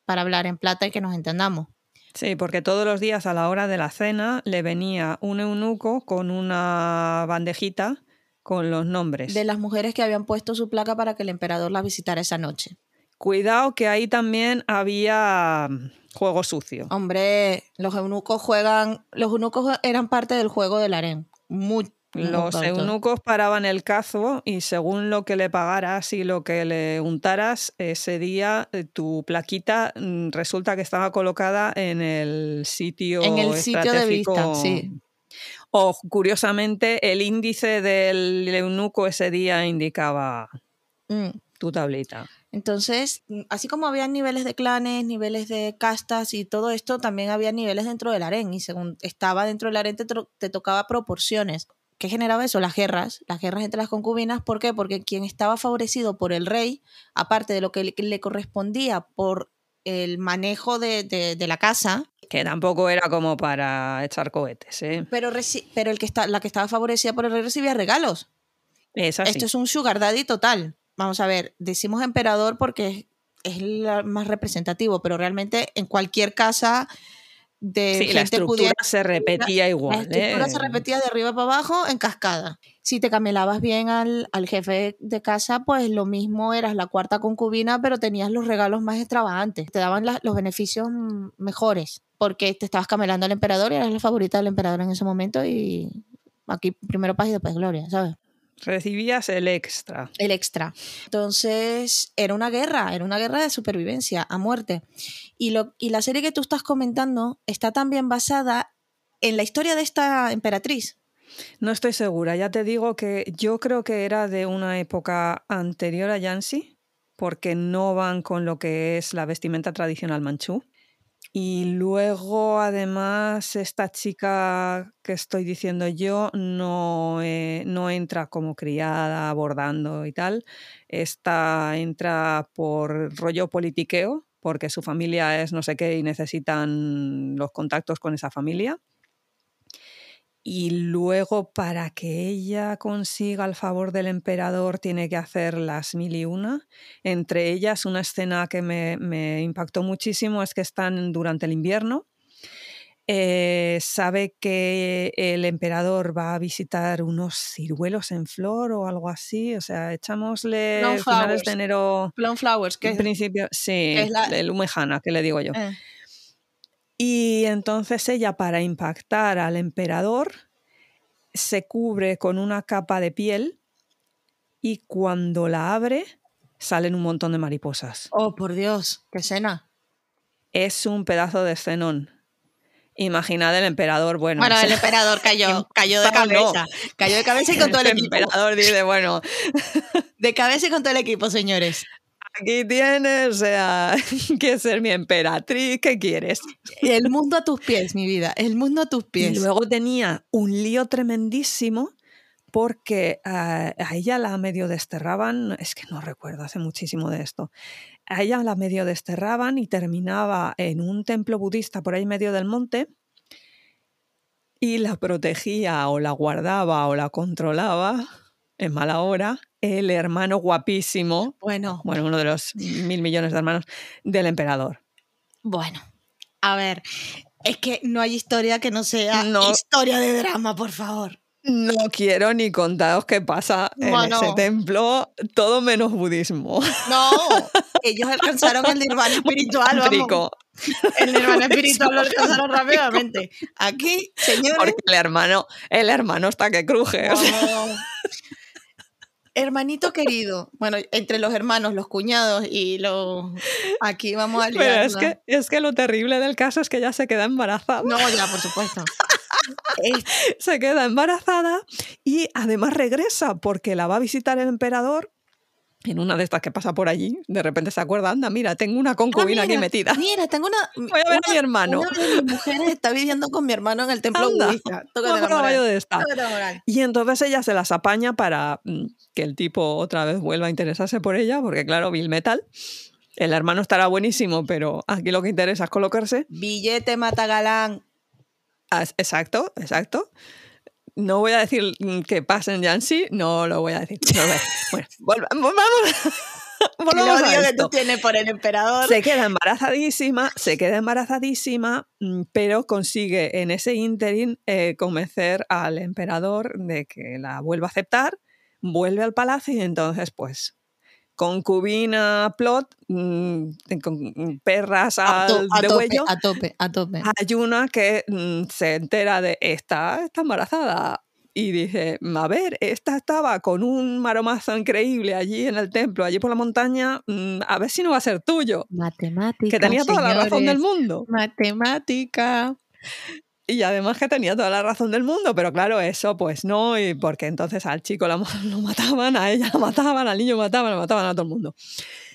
para hablar en plata y que nos entendamos. Sí, porque todos los días a la hora de la cena le venía un eunuco con una bandejita con los nombres. De las mujeres que habían puesto su placa para que el emperador las visitara esa noche. Cuidado que ahí también había juego sucio. Hombre, los eunucos juegan, los eunucos eran parte del juego del harén. Muy, los eunucos paraban el cazo y según lo que le pagaras y lo que le untaras, ese día eh, tu plaquita mm, resulta que estaba colocada en el sitio en el sitio de vista, sí. O curiosamente el índice del eunuco ese día indicaba mm. tu tablita. Entonces, mm, así como había niveles de clanes, niveles de castas y todo esto, también había niveles dentro del harén. Y según estaba dentro del harén, te, te tocaba proporciones. ¿Qué generaba eso? Las guerras, las guerras entre las concubinas. ¿Por qué? Porque quien estaba favorecido por el rey, aparte de lo que le, correspondía por el manejo de, de, de, la casa. Que tampoco era como para echar cohetes, ¿eh? Pero, pero el que está, la que estaba favorecida por el rey recibía regalos. Es así. Esto es un sugar daddy total. Vamos a ver, decimos emperador porque es, es el más representativo, pero realmente en cualquier casa de sí, la estructura pudiera, se repetía igual. La estructura ¿eh? se repetía de arriba para abajo en cascada. Si te camelabas bien al, al, jefe de casa, pues lo mismo eras la cuarta concubina, pero tenías los regalos más extravagantes. Te daban la, los beneficios mejores, porque te estabas camelando al emperador y eras la favorita del emperador en ese momento y aquí primero paz y después gloria, ¿sabes? Recibías el extra. El extra. Entonces, era una guerra, era una guerra de supervivencia, a muerte. Y, lo, y la serie que tú estás comentando está también basada en la historia de esta emperatriz. No estoy segura, ya te digo que yo creo que era de una época anterior a Yancy, porque no van con lo que es la vestimenta tradicional manchú. Y luego, además, esta chica que estoy diciendo yo no, eh, no entra como criada, abordando y tal. Esta entra por rollo politiqueo, porque su familia es no sé qué y necesitan los contactos con esa familia. Y luego, para que ella consiga el favor del emperador, tiene que hacer las mil y una. Entre ellas, una escena que me, me impactó muchísimo es que están durante el invierno eh, sabe que el emperador va a visitar unos ciruelos en flor o algo así. O sea, echámosle finales de enero, Plum Flowers, que principio, sí, es la- el humejana, que le digo yo. eh, Y entonces ella, para impactar al emperador, se cubre con una capa de piel y cuando la abre salen un montón de mariposas. Oh, por Dios, qué escena. Es un pedazo de escenón. Imaginad el emperador, bueno, Bueno, o sea, el emperador cayó, cayó de cabeza. Cayó de cabeza y con todo el el equipo. emperador dice, bueno, De cabeza y con todo el equipo, señores. Aquí tienes, o sea, quieres ser mi emperatriz, ¿qué quieres? El mundo a tus pies, mi vida. El mundo a tus pies. Y luego tenía un lío tremendísimo porque a, a ella la medio desterraban, es que no recuerdo, hace muchísimo de esto. A ella la medio desterraban y terminaba en un templo budista por ahí medio del monte y la protegía o la guardaba o la controlaba en mala hora el hermano guapísimo, Bueno, bueno, uno de los mil millones de hermanos del emperador. bueno. A ver, es que no hay historia que no sea No. historia de drama, por favor. No quiero ni contaros qué pasa en ese templo, todo menos budismo. No, ellos alcanzaron el nirvana espiritual, vamos. El nirvana espiritual lo alcanzaron rápidamente. Aquí, señores, porque el hermano, el hermano está que cruje. o sea. Hermanito querido, bueno, entre los hermanos, los cuñados y los... Aquí vamos a pero es liarla. que, es que lo terrible del caso es que ella se queda embarazada. No, ya, por supuesto. Es- Se queda embarazada y además regresa porque la va a visitar el emperador. En una de estas que pasa por allí, de repente se acuerda, anda, mira, tengo una concubina Ah, aquí mira, metida. Mira, tengo una... Voy a ver a mi hermano. Una de mis mujeres está viviendo con mi hermano en el templo Anda, budista. No Tócate la yo de esta. Tócate. Y entonces ella se las apaña para mm, que el tipo otra vez vuelva a interesarse por ella, porque claro, Bill Metal. El hermano estará buenísimo, pero aquí lo que interesa es colocarse. Billete mata galán. Ah, Exacto, exacto. No voy a decir que pasen ya en sí, no lo voy a decir. no voy a decir. Bueno, vamos. Volvamos a odio que esto. tú tienes por el emperador. Se queda embarazadísima, se queda embarazadísima, mm, pero consigue en ese interim eh, convencer al emperador de que la vuelva a aceptar, vuelve al palacio y entonces pues concubina plot, mm, con perras A, to- al a de tope, huello. a tope, a tope. Hay una que mm, se entera de esta, está embarazada y dice, a ver, esta estaba con un maromazo increíble allí en el templo, allí por la montaña, mm, a ver si no va a ser tuyo. Matemática. Que tenía toda la razón del señores. mundo. Matemática. Y además que tenía toda la razón del mundo, pero claro, eso pues no, y porque entonces al chico la- lo mataban, a ella la mataban, al niño mataban, lo mataban a todo el mundo.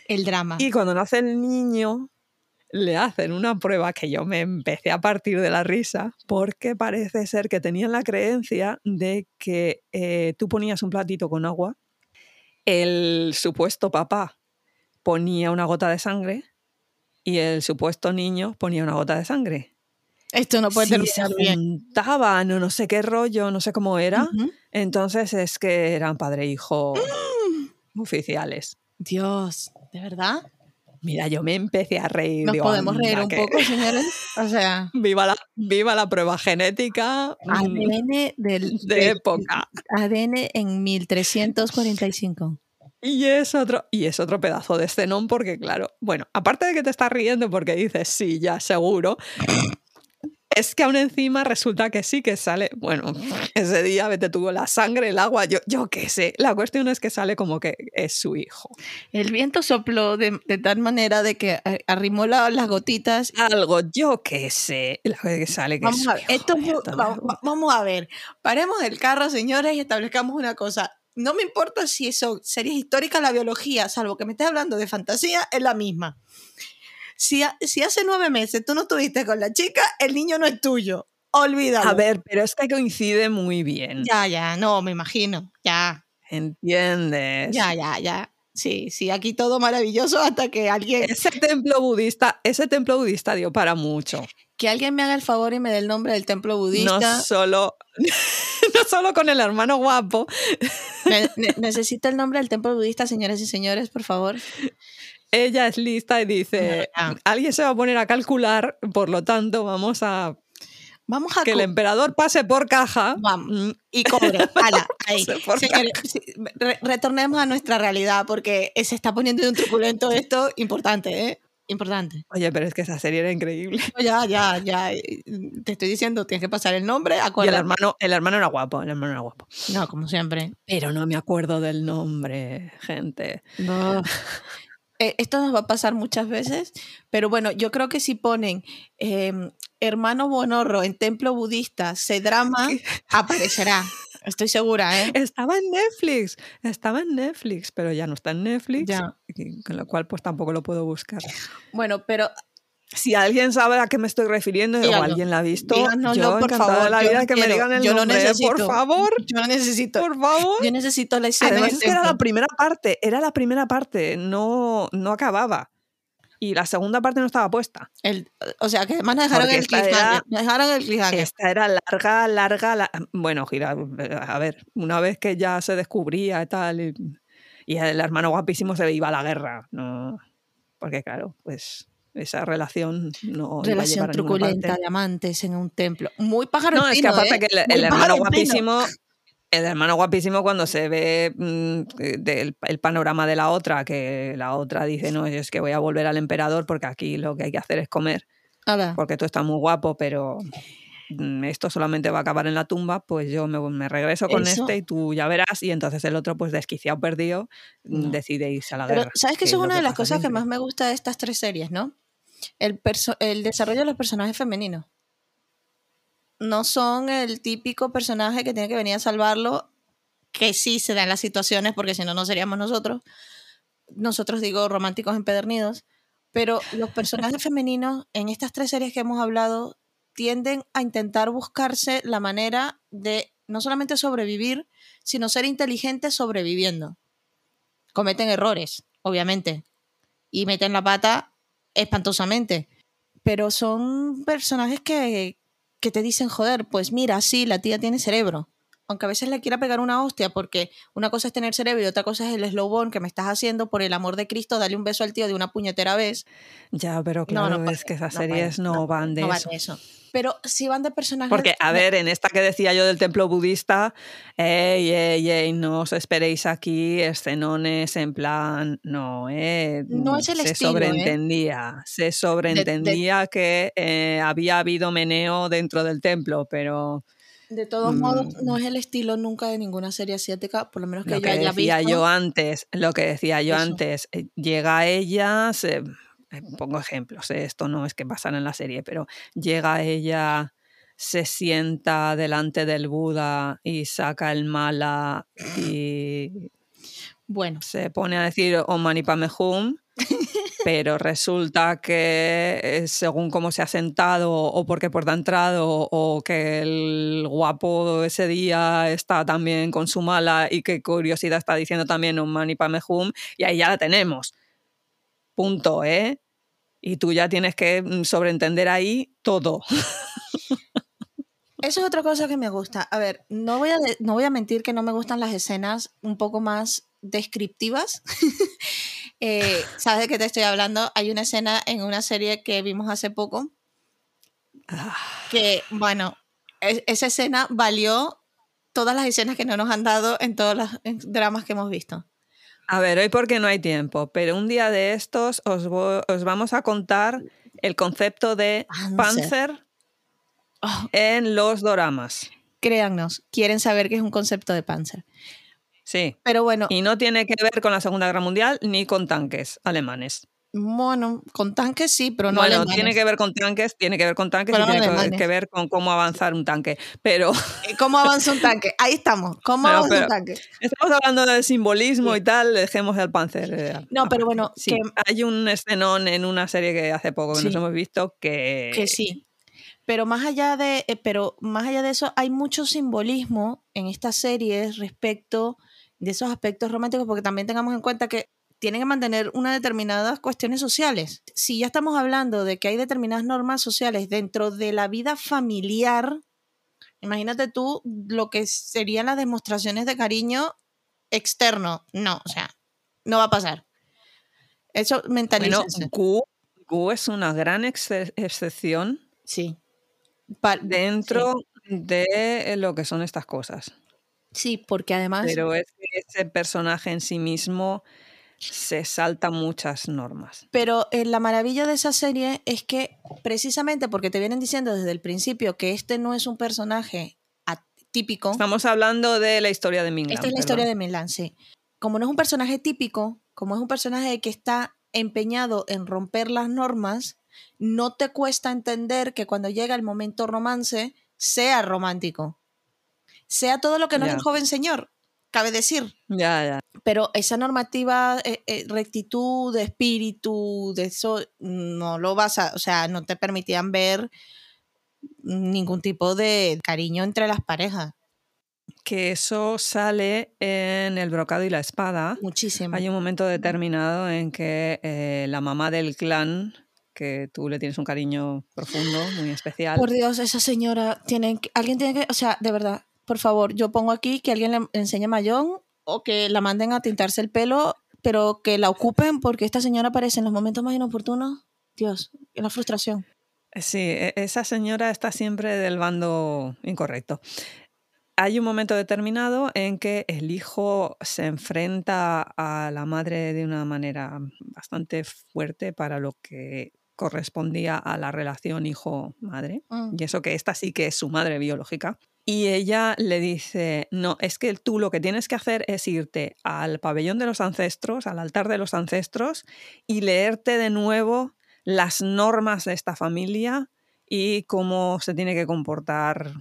El drama. Y cuando nace el niño, le hacen una prueba que yo me empecé a partir de la risa, porque parece ser que tenían la creencia de que eh, tú ponías un platito con agua, el supuesto papá ponía una gota de sangre y el supuesto niño ponía una gota de sangre. Esto no puede si se juntaban o no sé qué rollo, no sé cómo era, entonces es que eran padre e hijo oficiales. Dios, ¿de verdad? Mira, yo me empecé a reír. Nos digo, podemos reír "Anda, un que poco, señores. O sea, Viva la, viva la prueba genética mm, ADN del, de del- época. ADN en 1345. Y es otro, y es otro pedazo de escenón porque, claro, bueno, aparte de que te estás riendo porque dices, sí, ya, seguro, es que aún encima resulta que sí que sale, bueno, ese día vete tú la sangre, el agua, yo, yo qué sé. La cuestión es que sale como que es su hijo. El viento sopló de, de tal manera de que eh, arrimó la- las gotitas. Algo, yo qué sé. La que sale que es Vamos su a ver, hijo, esto es vamos a ver. Paremos el carro, señores, y establezcamos una cosa. No me importa si son series históricas, la biología, salvo que me estés hablando de fantasía, es la misma. Si, si hace nueve meses tú no estuviste con la chica, el niño no es tuyo. Olvídalo. A ver, pero es que coincide muy bien. Ya, ya, no, me imagino. Ya, ¿Entiendes? ya, ya, ya. Sí, sí, aquí todo maravilloso hasta que alguien, Ese templo budista, ese templo budista dio para mucho. que alguien me haga el favor y me dé el nombre del templo budista. No solo, no solo con el hermano guapo. Ne- ne- necesito el nombre del templo budista, señores y señores, por favor. Ella es lista y dice, alguien se va a poner a calcular, por lo tanto vamos a... Vamos a Que el emperador pase por caja. Vamos. mm, y cobre. Ala, ahí. Señores, re- retornemos a nuestra realidad porque se está poniendo de un truculento esto importante, ¿eh? Importante. Oye, pero es que esa serie era increíble. Ya, ya, ya. Te estoy diciendo, tienes que pasar el nombre, Y el acuérdate. hermano, el hermano era guapo, el hermano era guapo. No, como siempre. Pero no me acuerdo del nombre, gente. No. Eh, esto nos va a pasar muchas veces, pero bueno, yo creo que si ponen eh, hermano Bonorro en templo budista, se drama, aparecerá. Estoy segura, ¿eh? Estaba en Netflix, estaba en Netflix, pero ya no está en Netflix, Ya. con lo cual pues tampoco lo puedo buscar. Bueno, pero Si alguien sabe a qué me estoy refiriendo o Díganlo. alguien la ha visto, díganoslo, yo por favor. la vida que me digan el yo nombre, necesito. por favor, Yo lo necesito. por favor. Yo necesito la escena Además es que era la primera parte, era la primera parte, no, no acababa. Y la segunda parte no estaba puesta. El- o sea, que además dejaron Porque el cliffhanger. dejaron el cliffhanger. Esta era larga, larga, la- bueno, gira, a ver, una vez que ya se descubría y tal, y, y el hermano guapísimo se iba a la guerra, ¿no? Porque claro, pues esa relación no iba Relación llevar a truculenta de amantes en un templo. Muy pájaro No, es que aparte ¿eh? que el, hermano guapísimo, el hermano guapísimo cuando se ve mm, eh, del el panorama de la otra, que la otra dice, no, es que voy a volver al emperador porque aquí lo que hay que hacer es comer, Ala. porque tú estás muy guapo, pero mm, esto solamente va a acabar en la tumba, pues yo me, me regreso con Eso- este y tú ya verás, y entonces el otro, pues desquiciado, perdido, mm, No. decide irse a la Pero, guerra. ¿sabes que que eso es una de las cosas que más me gusta de estas tres series, no? El, el desarrollo de los personajes femeninos. No son el típico personaje que tiene que venir a salvarlo, que sí se da en las situaciones, porque si no, no seríamos nosotros. Nosotros digo románticos empedernidos. Pero los personajes femeninos en estas tres series que hemos hablado tienden a intentar buscarse la manera de no solamente sobrevivir, sino ser inteligentes sobreviviendo. Cometen errores, obviamente, y meten la pata espantosamente. Pero son personajes que, que te dicen, joder, pues mira, sí, la tía tiene cerebro. Aunque a veces le quiera pegar una hostia, porque una cosa es tener cerebro y otra cosa es el slow burn que me estás haciendo, por el amor de Cristo, dale un beso al tío de una puñetera vez. Ya, pero claro, no es que esas no series no, no, van de no van eso. de eso. Pero si van de personajes... Porque, a de- ver, en esta que decía yo del templo budista, ey, ey, ey, no os esperéis aquí escenones en plan, no, eh, No es el se estilo, ¿eh? sobreentendía, se sobreentendía que eh, había habido meneo dentro del templo, pero De todos modos, Mm. no es el estilo nunca de ninguna serie asiática, por lo menos que lo yo que haya decía visto. yo antes, lo que decía yo Eso. antes, eh, llega ella, se- eh, pongo ejemplos, eh, esto no es que pasara en la serie, pero llega ella, se sienta delante del Buda y saca el mala y Bueno, se pone a decir Om Mani Padme Hum, pero resulta que eh, según cómo se ha sentado o porque por ha entrado o que el guapo ese día está también con su mala y qué curiosidad está diciendo también Om Mani Padme Hum y ahí ya la tenemos. Punto, ¿eh? Y tú ya tienes que mm, sobreentender ahí todo. eso es otra cosa que me gusta. A ver, no voy a, no voy a mentir que no me gustan las escenas un poco más descriptivas. Eh, ¿Sabes de qué te estoy hablando? Hay una escena en una serie que vimos hace poco Ah, que, bueno, es- esa escena valió todas las escenas que no nos han dado en todos los dramas que hemos visto. A ver, hoy porque no hay tiempo, pero un día de estos os, vamos a contar el concepto de Panzer. Panzer Oh, en los doramas. créannos, quieren saber qué es un concepto de Panzer. Sí. Pero bueno, Y no tiene que ver con la Segunda Guerra Mundial ni con tanques alemanes. bueno, con tanques sí, pero no bueno, alemanes. tiene que ver con tanques, tiene que ver con tanques Pero y no tiene que- alemanes. que ver con cómo avanzar un tanque. Pero Eh, ¿Cómo avanza un tanque? Ahí estamos. ¿Cómo Pero- avanza pero- un tanque? estamos hablando del simbolismo Sí. y tal, dejemos el Panzer. eh, No, pero bueno, Sí, que- hay un escenón en una serie que hace poco que nos hemos visto que... Que sí. Pero más allá de, eh, pero más allá de eso, hay mucho simbolismo en estas series respecto de esos aspectos románticos, porque también tengamos en cuenta que tienen que mantener unas determinadas cuestiones sociales. Si ya estamos hablando de que hay determinadas normas sociales dentro de la vida familiar, imagínate tú lo que serían las demostraciones de cariño externo. No, o sea, no va a pasar. Eso Bueno, mentalícense. Gu, Gu es una gran exce- excepción sí. Pa- dentro de lo que son estas cosas. Sí, porque además Pero es que ese personaje en sí mismo se salta muchas normas. Pero eh, la maravilla de esa serie es que precisamente porque te vienen diciendo desde el principio que este no es un personaje atípico, Estamos hablando de la historia de Minglan. esta es la historia de Milan, sí. Como no es un personaje típico, como es un personaje que está empeñado en romper las normas, no te cuesta entender que cuando llega el momento romance sea romántico. Sea todo lo que no es el joven señor, cabe decir. Ya, ya. Pero esa normativa, eh, eh, rectitud de espíritu, de eso, no lo vas a, o sea, no te permitían ver ningún tipo de cariño entre las parejas. Que eso sale en El brocado y la espada. Muchísimo. Hay un momento determinado en que eh, la mamá del clan, que tú le tienes un cariño profundo, muy especial, Por Dios, esa señora, tienen que- alguien tiene que, o sea, de verdad, por favor, yo pongo aquí que alguien le enseñe mayón o que la manden a tintarse el pelo, pero que la ocupen porque esta señora aparece en los momentos más inoportunos. Dios, la frustración. Sí, e- esa señora está siempre del bando incorrecto. Hay un momento determinado en que el hijo se enfrenta a la madre de una manera bastante fuerte para lo que correspondía a la relación hijo-madre. Mm. Y eso que esta sí que es su madre biológica. Y ella le dice, no, es que tú lo que tienes que hacer es irte al pabellón de los ancestros, al altar de los ancestros, y leerte de nuevo las normas de esta familia y cómo se tiene que comportar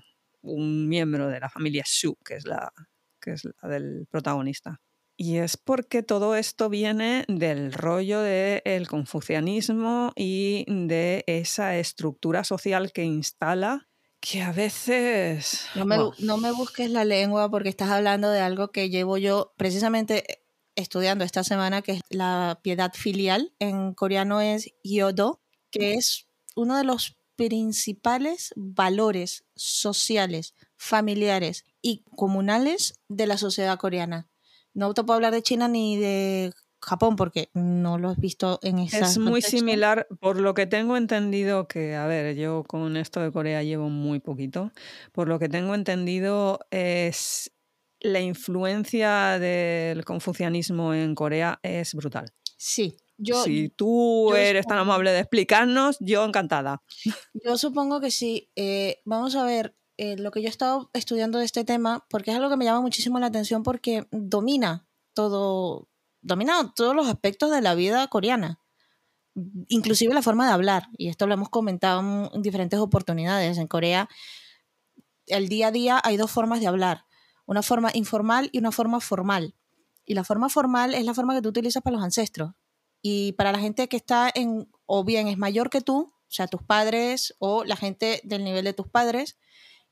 un miembro de la familia Shu, que es la, que es la del protagonista. Y es porque todo esto viene del rollo del confucianismo y de esa estructura social que instala que a veces... No me, no me busques la lengua porque estás hablando de algo que llevo yo precisamente estudiando esta semana, que es la piedad filial. En coreano es yodo, que es uno de los principales valores sociales, familiares y comunales de la sociedad coreana. No te puedo hablar de China ni de Japón porque no lo he visto en ese Es muy contexto. similar, por lo que tengo entendido que, a ver, yo con esto de Corea llevo muy poquito, por lo que tengo entendido es la influencia del confucianismo en Corea es brutal. Sí, yo, si tú yo eres tan amable de explicarnos, yo encantada. Yo supongo que sí. Eh, vamos a ver eh, lo que yo he estado estudiando de este tema, porque es algo que me llama muchísimo la atención porque domina todo, domina todos los aspectos de la vida coreana, inclusive la forma de hablar. Y esto lo hemos comentado en- en diferentes oportunidades. En Corea, el día a día hay dos formas de hablar, una forma informal y una forma formal. Y la forma formal es la forma que tú utilizas para los ancestros. Y para la gente que está en, o bien es mayor que tú, o sea, tus padres o la gente del nivel de tus padres,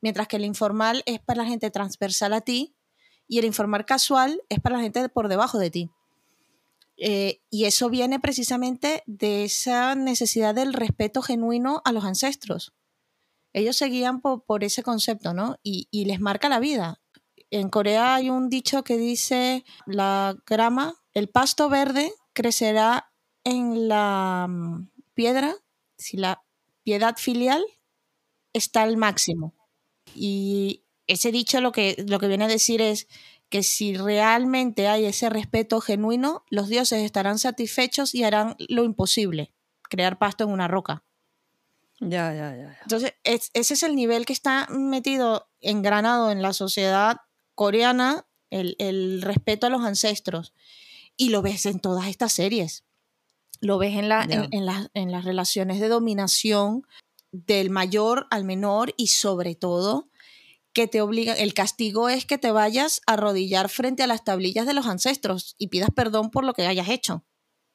mientras que el informal es para la gente transversal a ti y el informal casual es para la gente por debajo de ti. Eh, y eso viene precisamente de esa necesidad del respeto genuino a los ancestros. Ellos se guían por, por ese concepto, ¿no? Y, y les marca la vida. En Corea hay un dicho que dice, la grama, el pasto verde crecerá en la mm, piedra si la piedad filial está al máximo. Y ese dicho lo que, lo que viene a decir es que si realmente hay ese respeto genuino, los dioses estarán satisfechos y harán lo imposible, crear pasto en una roca. Ya, ya, ya. ya. Entonces, es- ese es el nivel que está metido, engranado en la sociedad coreana, el, el respeto a los ancestros. Y lo ves en todas estas series. Lo ves en, la, en las relaciones de dominación del mayor al menor y sobre todo que te obliga, el castigo es que te vayas a arrodillar frente a las tablillas de los ancestros y pidas perdón por lo que hayas hecho.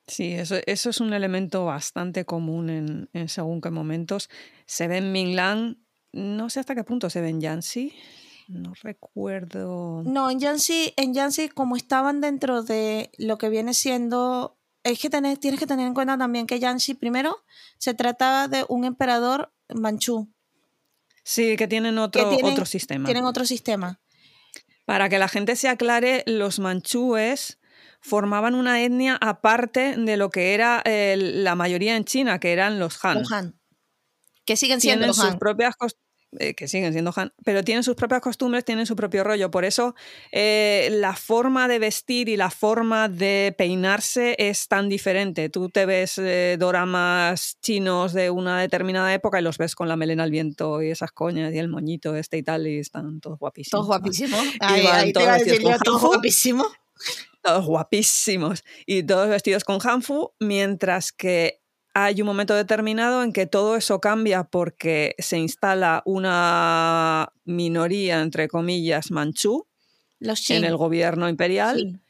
Sí, eso, eso es un elemento bastante común en, en según qué momentos. Se ve en Minglan, no sé hasta qué punto se ve en Yanxi, no recuerdo. No, en Yanxi, en Yanxi, como estaban dentro de lo que viene siendo. Es que tener- tienes que tener en cuenta también que Yanxi, primero, se trataba de un emperador manchú. Sí, que tienen otro, tienen- otro sistema. Tienen otro sistema. Para que la gente se aclare, los manchúes formaban una etnia aparte de lo que era el- la mayoría en China, que eran los Han. Los Han. Que siguen siendo Tienen los sus Han. propias cos- eh, que siguen siendo Han, pero tienen sus propias costumbres, tienen su propio rollo. Por eso eh, la forma de vestir y la forma de peinarse es tan diferente. Tú te ves eh, doramas chinos de una determinada época y los ves con la melena al viento y esas coñas y el moñito este y tal, y están todos guapísimos. Todos guapísimos. Ahí, ahí todos guapísimos. todos guapísimos y todos vestidos con hanfu, mientras que hay un momento determinado en que todo eso cambia porque se instala una minoría, entre comillas, manchú Los en el gobierno imperial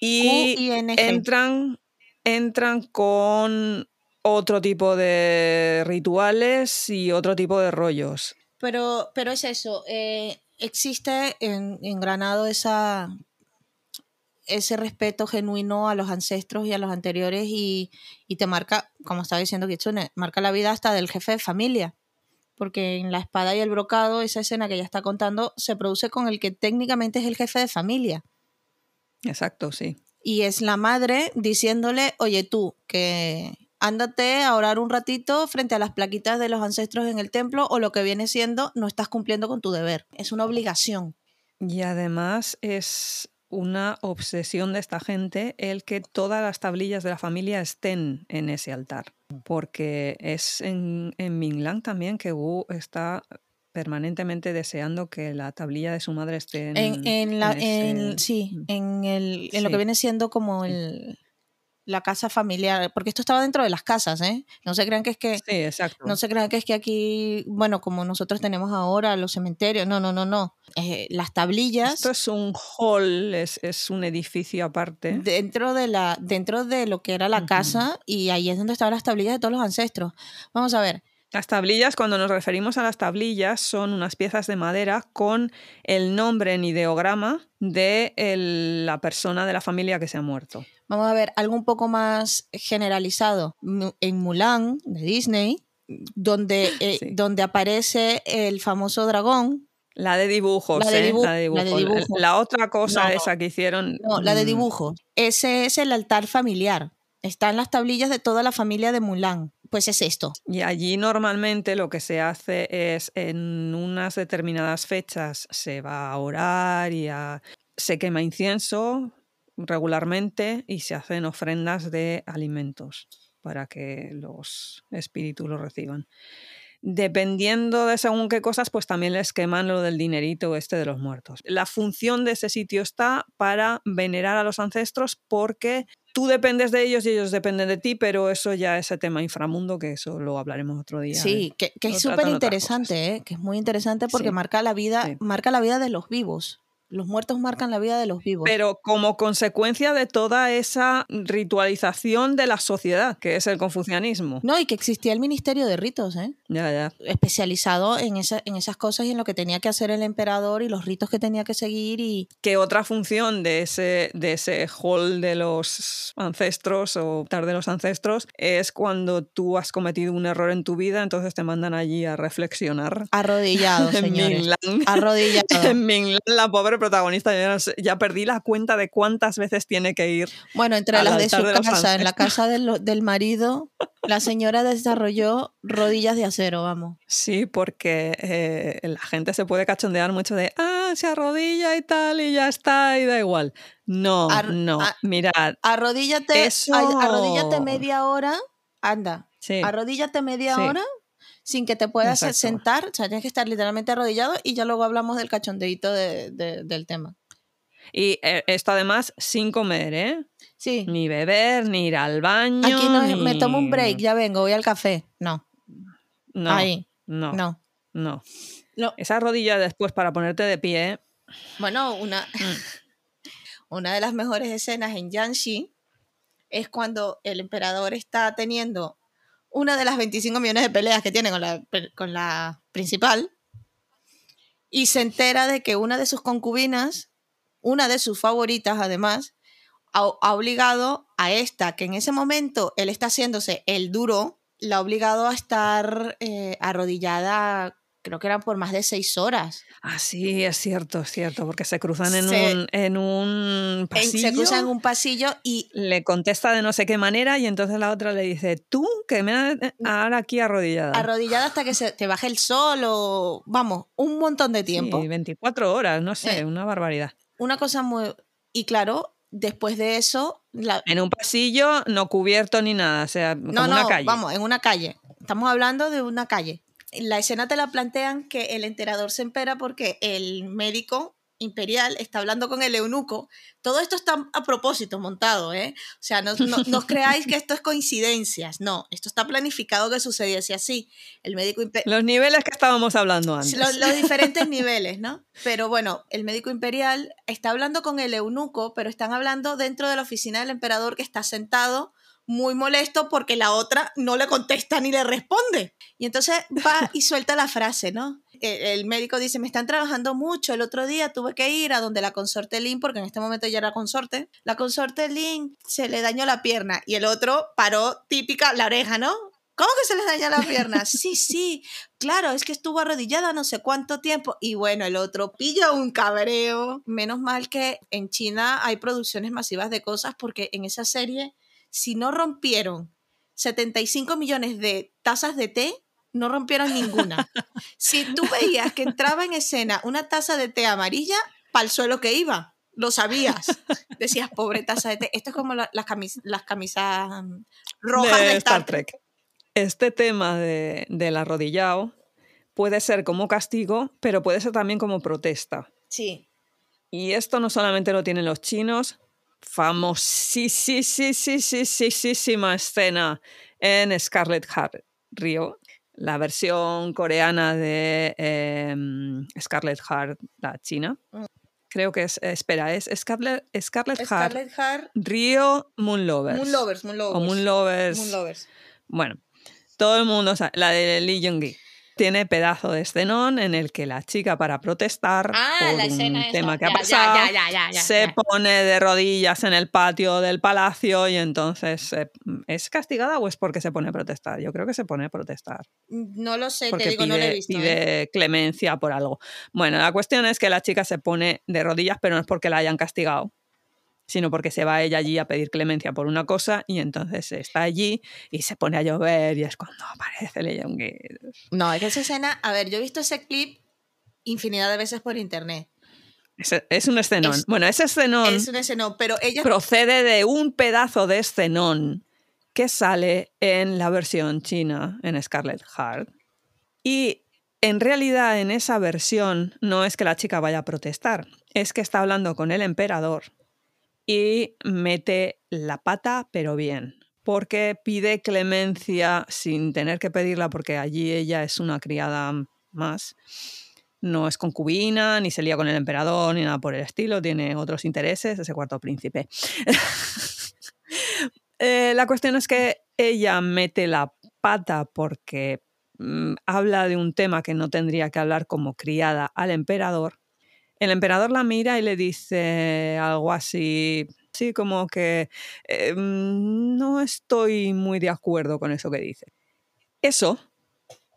y entran, entran con otro tipo de rituales y otro tipo de rollos. Pero, pero es eso, eh, existe en, en Granado esa, ese respeto genuino a los ancestros y a los anteriores y, y te marca, como estaba diciendo Kitsune, marca la vida hasta del jefe de familia. Porque en la espada y el brocado, esa escena que ella está contando, se produce con el que técnicamente es el jefe de familia. Exacto, sí. Y es la madre diciéndole, oye tú, que ándate a orar un ratito frente a las plaquitas de los ancestros en el templo o lo que viene siendo, no estás cumpliendo con tu deber. Es una obligación. Y además es una obsesión de esta gente el que todas las tablillas de la familia estén en ese altar. Porque es en, en Minglang también que Wu está permanentemente deseando que la tablilla de su madre esté en, En, en la, en ese- en- sí, en, el, en lo Sí. que viene siendo como el, la casa familiar, porque esto estaba dentro de las casas, ¿eh? No se crean que es que... Sí, exacto. No se crean que es que aquí, bueno, como nosotros tenemos ahora los cementerios, no, no, no, no. Eh, las tablillas Esto es un hall, es, es un edificio aparte. dentro de la dentro de lo que era la casa y ahí es donde estaban las tablillas de todos los ancestros. Vamos a ver, Las tablillas, cuando nos referimos a las tablillas, son unas piezas de madera con el nombre en ideograma de el- la persona de la familia que se ha muerto. vamos a ver algo un poco más generalizado. En Mulan de Disney, donde, eh, Sí. donde aparece el famoso dragón. La de dibujos, La de ¿eh? la de la de. La otra cosa No, no. esa que hicieron. No, la de mm, dibujos. Ese es el altar familiar. Están las tablillas de toda la familia de Mulan. Pues es esto. Y allí normalmente lo que se hace es en unas determinadas fechas se va a orar y se quema incienso regularmente y se hacen ofrendas de alimentos para que los espíritus lo reciban. Dependiendo de según qué cosas, pues también les queman lo del dinerito este de los muertos. La función de ese sitio está para venerar a los ancestros porque tú dependes de ellos y ellos dependen de ti, pero eso ya es el tema inframundo, que eso lo hablaremos otro día. Sí, que, es súper interesante, ¿eh? que es muy interesante porque Sí. marca la vida, Sí. marca la vida de los vivos. Los muertos marcan la vida de los vivos. Pero como consecuencia de toda esa ritualización de la sociedad, que es el confucianismo. no, y que existía el Ministerio de Ritos, ¿eh? Especializado en, esa- en esas cosas y en lo que tenía que hacer el emperador y los ritos que tenía que seguir y que otra función de ese, de ese hall de los ancestros o altar de los ancestros es cuando tú has cometido un error en tu vida, entonces te mandan allí a reflexionar. arrodillados, En señores. Minglan. Arrodillados. En Minglan, la pobre protagonista, ya, no sé- ya perdí la cuenta de cuántas veces tiene que ir. Bueno, entre las de su de casa, en la casa del, del marido, la señora desarrolló rodillas de acero, vamos. Sí, porque eh, la gente se puede cachondear mucho de, ah, se arrodilla y tal, y ya está, y da igual. No, Ar- no, a- mirad, Arrodíllate, Eso- arrodíllate media hora, anda, sí. arrodíllate media Sí. hora sin que te puedas Exacto. sentar, o sea, tienes que estar literalmente arrodillado y ya luego hablamos del cachondeíto de- de- del tema. Y eh, esto además sin comer, ¿eh? Sí, Ni beber, ni ir al baño. aquí no me tomo un break, ya vengo, voy al café. No, No, ahí, no, no, no. No. Esa rodilla después para ponerte de pie. Bueno, una, Mm. una de las mejores escenas en Yanxi es cuando el emperador está teniendo una de las 25 millones de peleas que tiene con la, con la principal y se entera de que una de sus concubinas, una de sus favoritas además, ha, ha obligado a esta, que en ese momento él está haciéndose el duro, la ha obligado a estar eh, arrodillada creo que eran por más de seis horas. Ah, sí, es cierto, es cierto, porque se cruzan en, Se- un, en un pasillo. se cruzan en un pasillo y Le contesta de no sé qué manera y entonces la otra le dice, tú que me has ahora aquí arrodillada. arrodillada hasta que se te baje el sol o, vamos, un montón de tiempo. Sí, 24 horas, no sé, Eh. una barbaridad. Una cosa muy... Y claro, después de eso, la, En un pasillo no cubierto ni nada, o sea, como No, una no, calle. vamos, en una calle. Estamos hablando de una calle. La escena te la plantean que el emperador se empera porque el médico imperial está hablando con el eunuco. Todo esto está a propósito montado, ¿eh? O sea, no, no, no os creáis que esto es coincidencias. No, esto está planificado que sucediese así. El médico Los niveles que estábamos hablando antes. los, los diferentes niveles, ¿no? Pero bueno, el médico imperial está hablando con el eunuco, pero están hablando dentro de la oficina del emperador que está sentado muy molesto porque la otra no le contesta ni le responde. Y entonces va y suelta la frase, ¿no? El, el médico dice, me están trabajando mucho, el otro día tuve que ir a donde la consorte Lin, porque en este momento ya era consorte, la consorte Lin se le dañó la pierna y el otro paró típica la oreja, ¿no? ¿Cómo que se les dañó la pierna? Sí, sí, claro, es que estuvo arrodillada no sé cuánto tiempo. Y bueno, el otro pilla un cabreo. Menos mal que en China hay producciones masivas de cosas porque en esa serie, si no rompieron 75 millones de tazas de té, no rompieron ninguna. Si tú veías que entraba en escena una taza de té amarilla, pa'l suelo que iba. Lo sabías. Decías, pobre taza de té. Esto es como la- las, camis- las camisas mm, rojas de, Star Trek. Este tema de, del arrodillado puede ser como castigo, pero puede ser también como protesta. Sí. Y esto no solamente lo tienen los chinos, famosísima escena en Scarlet Heart Rio, la versión coreana de em, Scarlet Heart, la china. Mm. Creo que es, espera, es Scarlet, Scarlet, Heart Heart. Rio Moon Lovers. Moon Lovers, Moon Lovers. O Moon Lovers. Moon Lovers. Bueno, todo el mundo sabe, la de Lee Jung-gi. Tiene pedazo de escenón en el que la chica para protestar Ah, por un esa. tema que ha Ya, pasado ya, ya, se pone de rodillas en el patio del palacio y entonces eh, ¿es castigada o es porque se pone a protestar? Yo creo que se pone a protestar No lo sé, porque te digo, pide, no lo he visto. ¿eh? pide clemencia por algo. Bueno, la cuestión es que la chica se pone de rodillas, pero no es porque la hayan castigado, sino porque se va ella allí a pedir clemencia por una cosa y entonces está allí y se pone a llover y es cuando aparece Jung-gi. No, es que esa escena, a ver, yo he visto ese clip infinidad de veces por internet. Es, es un escenón. Es- bueno, ese escenón Es un escenón, pero ella procede de un pedazo de escenón que sale en la versión china, en Scarlet Heart. Y en realidad en esa versión no es que la chica vaya a protestar, es que está hablando con el emperador y mete la pata, pero bien, porque pide clemencia sin tener que pedirla, porque allí ella es una criada más. No es concubina, ni se lía con el emperador, ni nada por el estilo, tiene otros intereses, ese cuarto príncipe. Eh, la cuestión es que ella mete la pata porque mm, habla de un tema que no tendría que hablar como criada al emperador. El emperador la mira y le dice algo así, sí, como que eh, mm, no estoy muy de acuerdo con eso que dice. Eso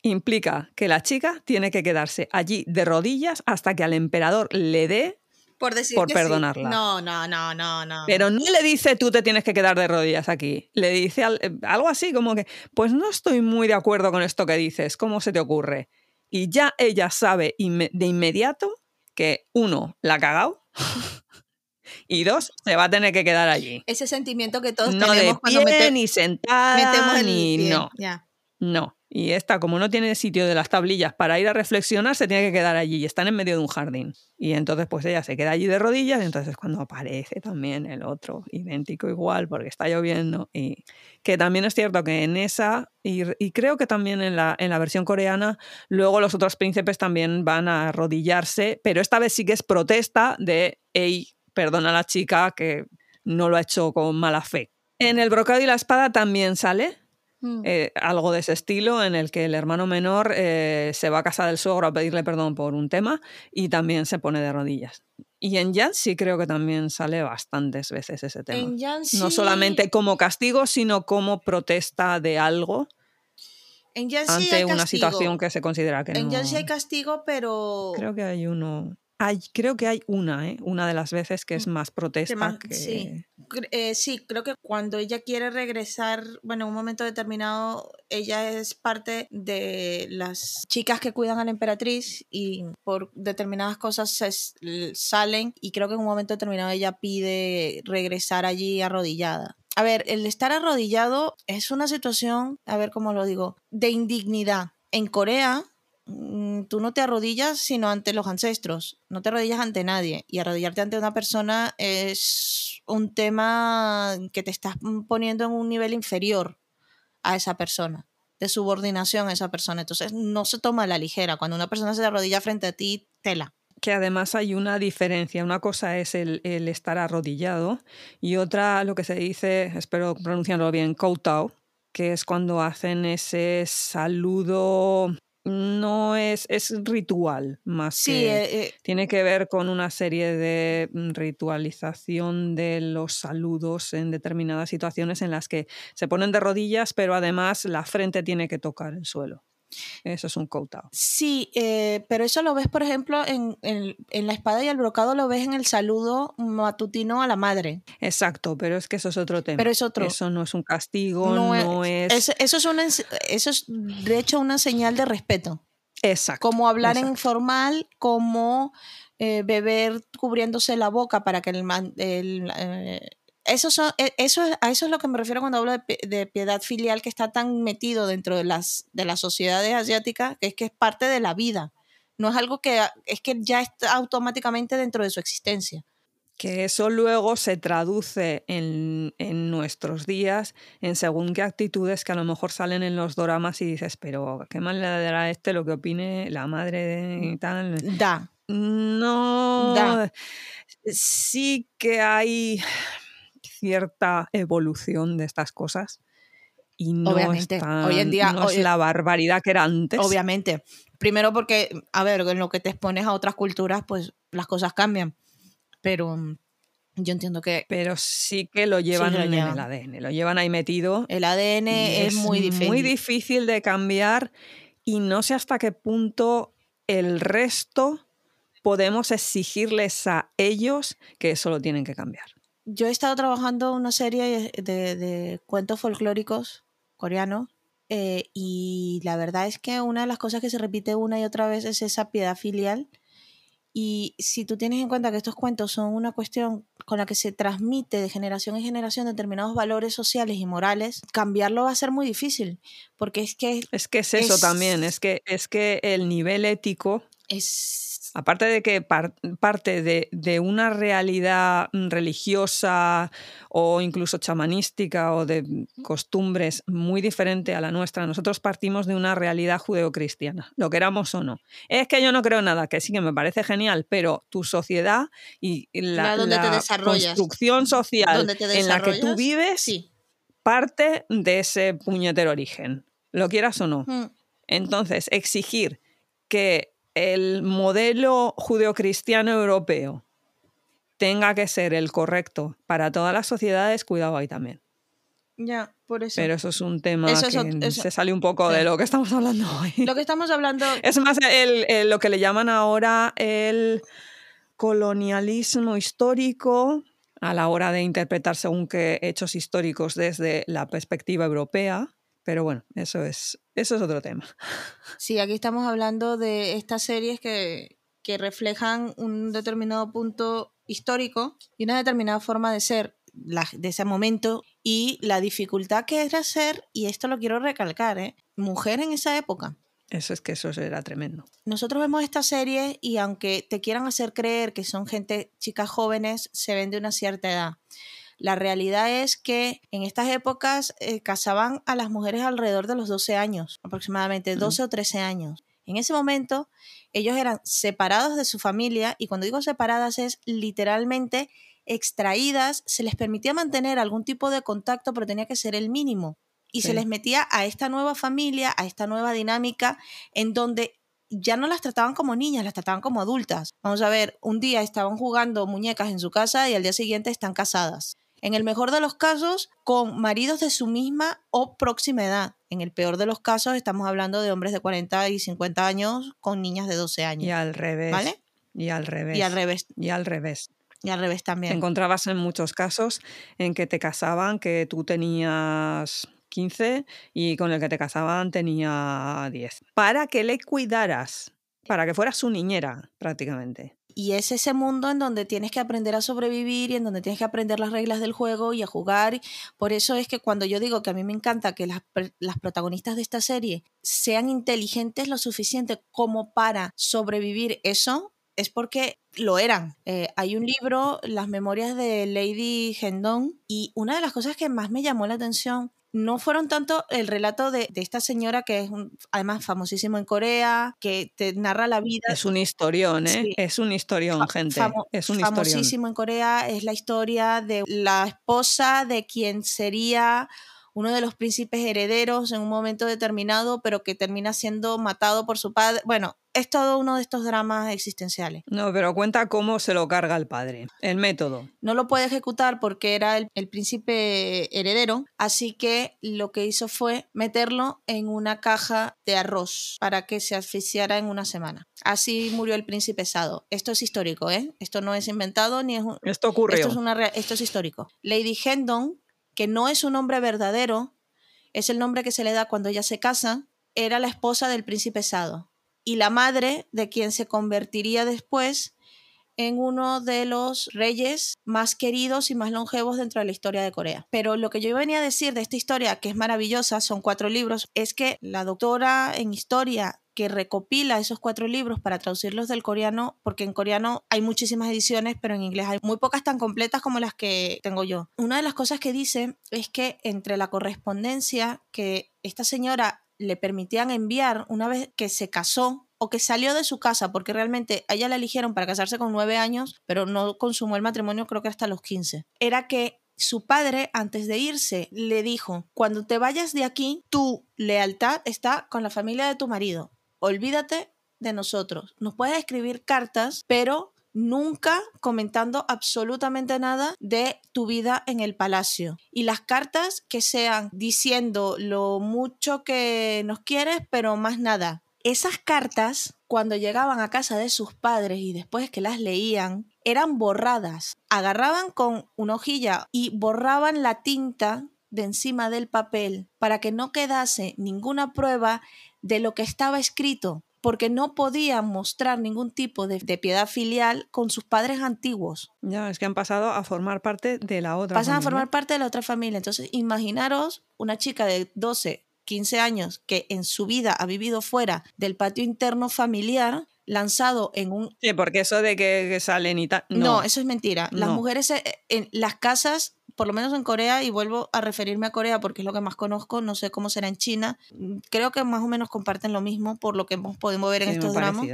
implica que la chica tiene que quedarse allí de rodillas hasta que al emperador le dé por decir por que sí. perdonarla. No, no, no, no, no. pero no le dice tú te tienes que quedar de rodillas aquí. Le dice eh, algo así como que, pues no estoy muy de acuerdo con esto que dices, ¿cómo se te ocurre? Y ya ella sabe inme- de inmediato que uno, la ha cagado y dos, se va a tener que quedar allí. Ese sentimiento que todos No de tenemos cuando pie, mete- ni sentada, metemos el ni pie. no, no. Y esta, como no tiene sitio de las tablillas para ir a reflexionar, se tiene que quedar allí y están en medio de un jardín. Y entonces pues ella se queda allí de rodillas y entonces cuando aparece también el otro, idéntico igual, porque está lloviendo. Y que también es cierto que en esa, y, creo que también en la, en la versión coreana, luego los otros príncipes también van a arrodillarse, pero esta vez sí que es protesta de, hey, perdona a la chica que no lo ha hecho con mala fe. En el brocado y la espada también sale, Mm. eh, algo de ese estilo en el que el hermano menor eh, se va a casa del suegro a pedirle perdón por un tema y también se pone de rodillas. Y en Jan sí creo que también sale bastantes veces ese tema. En No solamente como castigo, sino como protesta de algo. En ante hay una situación que se considera que En no. Jan sí hay castigo, pero... Creo que hay uno. Hay, creo que hay una, ¿eh? Una de las veces que es más protesta Mm, más- que. sí. Cre- eh, sí, creo que cuando ella quiere regresar, bueno, en un momento determinado, ella es parte de las chicas que cuidan a la emperatriz y por determinadas cosas se salen y creo que en un momento determinado ella pide regresar allí arrodillada. A ver, el estar arrodillado es una situación, a ver cómo lo digo, de indignidad. En Corea, tú no te arrodillas sino ante los ancestros, no te arrodillas ante nadie. Y arrodillarte ante una persona es un tema que te estás mm, poniendo en un nivel inferior a esa persona, de subordinación a esa persona. Entonces no se toma a la ligera. Cuando una persona se arrodilla frente a ti, tela. Que además hay una diferencia. Una cosa es el, el estar arrodillado y otra, lo que se dice, espero pronunciarlo bien, koutao, que es cuando hacen ese saludo. No es, es ritual más Sí, que. eh, eh, Tiene que ver con una serie de mm, ritualización de los saludos en determinadas situaciones en las que se ponen de rodillas, pero además la frente tiene que tocar el suelo. Eso es un koutao. Sí, eh, pero eso lo ves, por ejemplo, en, en- en la espada y el brocado, lo ves en el saludo matutino a la madre. Exacto, pero es que eso es otro tema. Pero es otro. Eso no es un castigo, No no, es- es... Es- eso, es una, eso es, de hecho, una señal de respeto. Exacto. Como hablar en exacto. formal, como eh, beber cubriéndose la boca para que el... el, eh, eso, son, eh, eso es, a eso es lo que me refiero cuando hablo de, de piedad filial que está tan metido dentro de las, de las sociedades asiáticas, que es que es parte de la vida. No es algo que es que ya está automáticamente dentro de su existencia. Que eso luego se traduce en, en nuestros días en según qué actitudes que a lo mejor salen en los doramas y dices, pero qué mal le dará a este lo que opine la madre de y tal. Da. No. Da. Sí que hay cierta evolución de estas cosas. Y no, Obviamente, es, tan- hoy en día, no es hoy- la barbaridad que era antes. Obviamente. Primero porque, a ver, en lo que te expones a otras culturas, pues las cosas cambian. Pero mm, yo entiendo que Pero sí que lo llevan lo en el ADN, lo llevan ahí metido. el ADN es, muy difícil. muy difícil de cambiar y no sé hasta qué punto el resto podemos exigirles a ellos que eso lo tienen que cambiar. Yo he estado trabajando una serie de, de cuentos folclóricos coreanos eh, y la verdad es que una de las cosas que se repite una y otra vez es esa piedad filial. Y si tú tienes en cuenta que estos cuentos son una cuestión con la que se transmite de generación en generación determinados valores sociales y morales, cambiarlo va a ser muy difícil, porque es que Es que es eso Es- también, es que, es que el nivel ético es... Aparte de que par- parte de, de una realidad mm, religiosa o incluso chamanística o de costumbres muy diferente a la nuestra, nosotros partimos de una realidad judeocristiana, lo queramos o no. Es que yo no creo nada, que sí que me parece genial, pero tu sociedad y la, donde la construcción social Donde te en la que tú vives Sí. parte de ese puñetero origen, lo quieras o no. Mm. Entonces, exigir que el modelo judeocristiano europeo tenga que ser el correcto para todas las sociedades, cuidado ahí también. Ya, por eso. Pero eso es un tema Eso que eso- se sale un poco sí. de lo que estamos hablando hoy. Lo que estamos hablando Es más el- el- lo que le llaman ahora el colonialismo histórico a la hora de interpretar según qué hechos históricos desde la perspectiva europea. Pero bueno, eso es, eso es otro tema. Sí, aquí estamos hablando de estas series que, que reflejan un determinado punto histórico y una determinada forma de ser la- de ese momento y la dificultad que era ser, y esto lo quiero recalcar, ¿eh? mujer en esa época. Eso es que eso era tremendo. Nosotros vemos esta serie y aunque te quieran hacer creer que son gente, chicas jóvenes, se ven de una cierta edad. La realidad es que en estas épocas eh, casaban a las mujeres alrededor de los 12 años, aproximadamente 12 o 13 años. En ese momento ellos eran separados de su familia y cuando digo separadas es literalmente extraídas, se les permitía mantener algún tipo de contacto, pero tenía que ser el mínimo. Y se les metía a esta nueva familia, a esta nueva dinámica, en donde ya no las trataban como niñas, las trataban como adultas. Vamos a ver, un día estaban jugando muñecas en su casa y al día siguiente están casadas. En el mejor de los casos, con maridos de su misma o próxima edad. En el peor de los casos, estamos hablando de hombres de 40 y 50 años con niñas de 12 años. Y al revés. ¿Vale? Y al revés. Y al revés. Y al revés. Y al revés Te también. encontrabas en muchos casos en que te casaban, que tú tenías 15 y con el que te casaban tenía 10. Para que le cuidaras, para que fueras su niñera prácticamente. Y es ese mundo en donde tienes que aprender a sobrevivir y en donde tienes que aprender las reglas del juego y a jugar. Por eso es que cuando yo digo que a mí me encanta que las, las protagonistas de esta serie sean inteligentes lo suficiente como para sobrevivir eso, es porque lo eran. Eh, hay un libro, Las Memorias de Lady Hendon, y una de las cosas que más me llamó la atención no fueron tanto el relato de, de esta señora que es un- además famosísimo en Corea, que te narra la vida Es un historión, ¿eh? Sí. Es un historión, gente. famo- es un historión. famosísimo en Corea es la historia de la esposa de quien sería uno de los príncipes herederos en un momento determinado, pero que termina siendo matado por su padre. Bueno, es todo uno de estos dramas existenciales. No, pero cuenta cómo se lo carga el padre. El método. No lo puede ejecutar porque era el, el príncipe heredero, así que lo que hizo fue meterlo en una caja de arroz para que se asfixiara en una semana. Así murió el príncipe Sado. Esto es histórico, ¿eh? Esto no es inventado ni es un, Esto ocurrió. esto es, una esto es histórico. Lady Hendon, que no es un nombre verdadero, es el nombre que se le da cuando ella se casa, era la esposa del príncipe Sado y la madre de quien se convertiría después en uno de los reyes más queridos y más longevos dentro de la historia de Corea. Pero lo que yo venía a decir de esta historia, que es maravillosa, son cuatro libros, es que la doctora en historia que recopila esos cuatro libros para traducirlos del coreano, porque en coreano hay muchísimas ediciones, pero en inglés hay muy pocas tan completas como las que tengo yo. Una de las cosas que dice es que entre la correspondencia que esta señora le permitían enviar una vez que se casó o que salió de su casa, porque realmente a ella la eligieron para casarse con nueve años, pero no consumó el matrimonio creo que hasta los 15, era que su padre, antes de irse, le dijo, cuando te vayas de aquí, tu lealtad está con la familia de tu marido. Olvídate de nosotros. Nos puedes escribir cartas, pero nunca comentando absolutamente nada de tu vida en el palacio. Y las cartas que sean diciendo lo mucho que nos quieres, pero más nada. Esas cartas, cuando llegaban a casa de sus padres y después que las leían, eran borradas. Agarraban con una hojilla y borraban la tinta de encima del papel para que no quedase ninguna prueba de lo que estaba escrito, porque no podían mostrar ningún tipo de, de piedad filial con sus padres antiguos. Ya, es que han pasado a formar parte de la otra. Pasan a formar parte de la otra familia. Entonces, imaginaros una chica de 12, 15 años que en su vida ha vivido fuera del patio interno familiar, lanzado en un... Sí, porque eso de que, que salen y tal. No, No, eso es mentira. Las No. mujeres eh, en las casas, por lo menos en Corea, y vuelvo a referirme a Corea porque es lo que más conozco, no sé cómo será en China, creo que más o menos comparten lo mismo por lo que hemos podido ver en sí, estos dramas.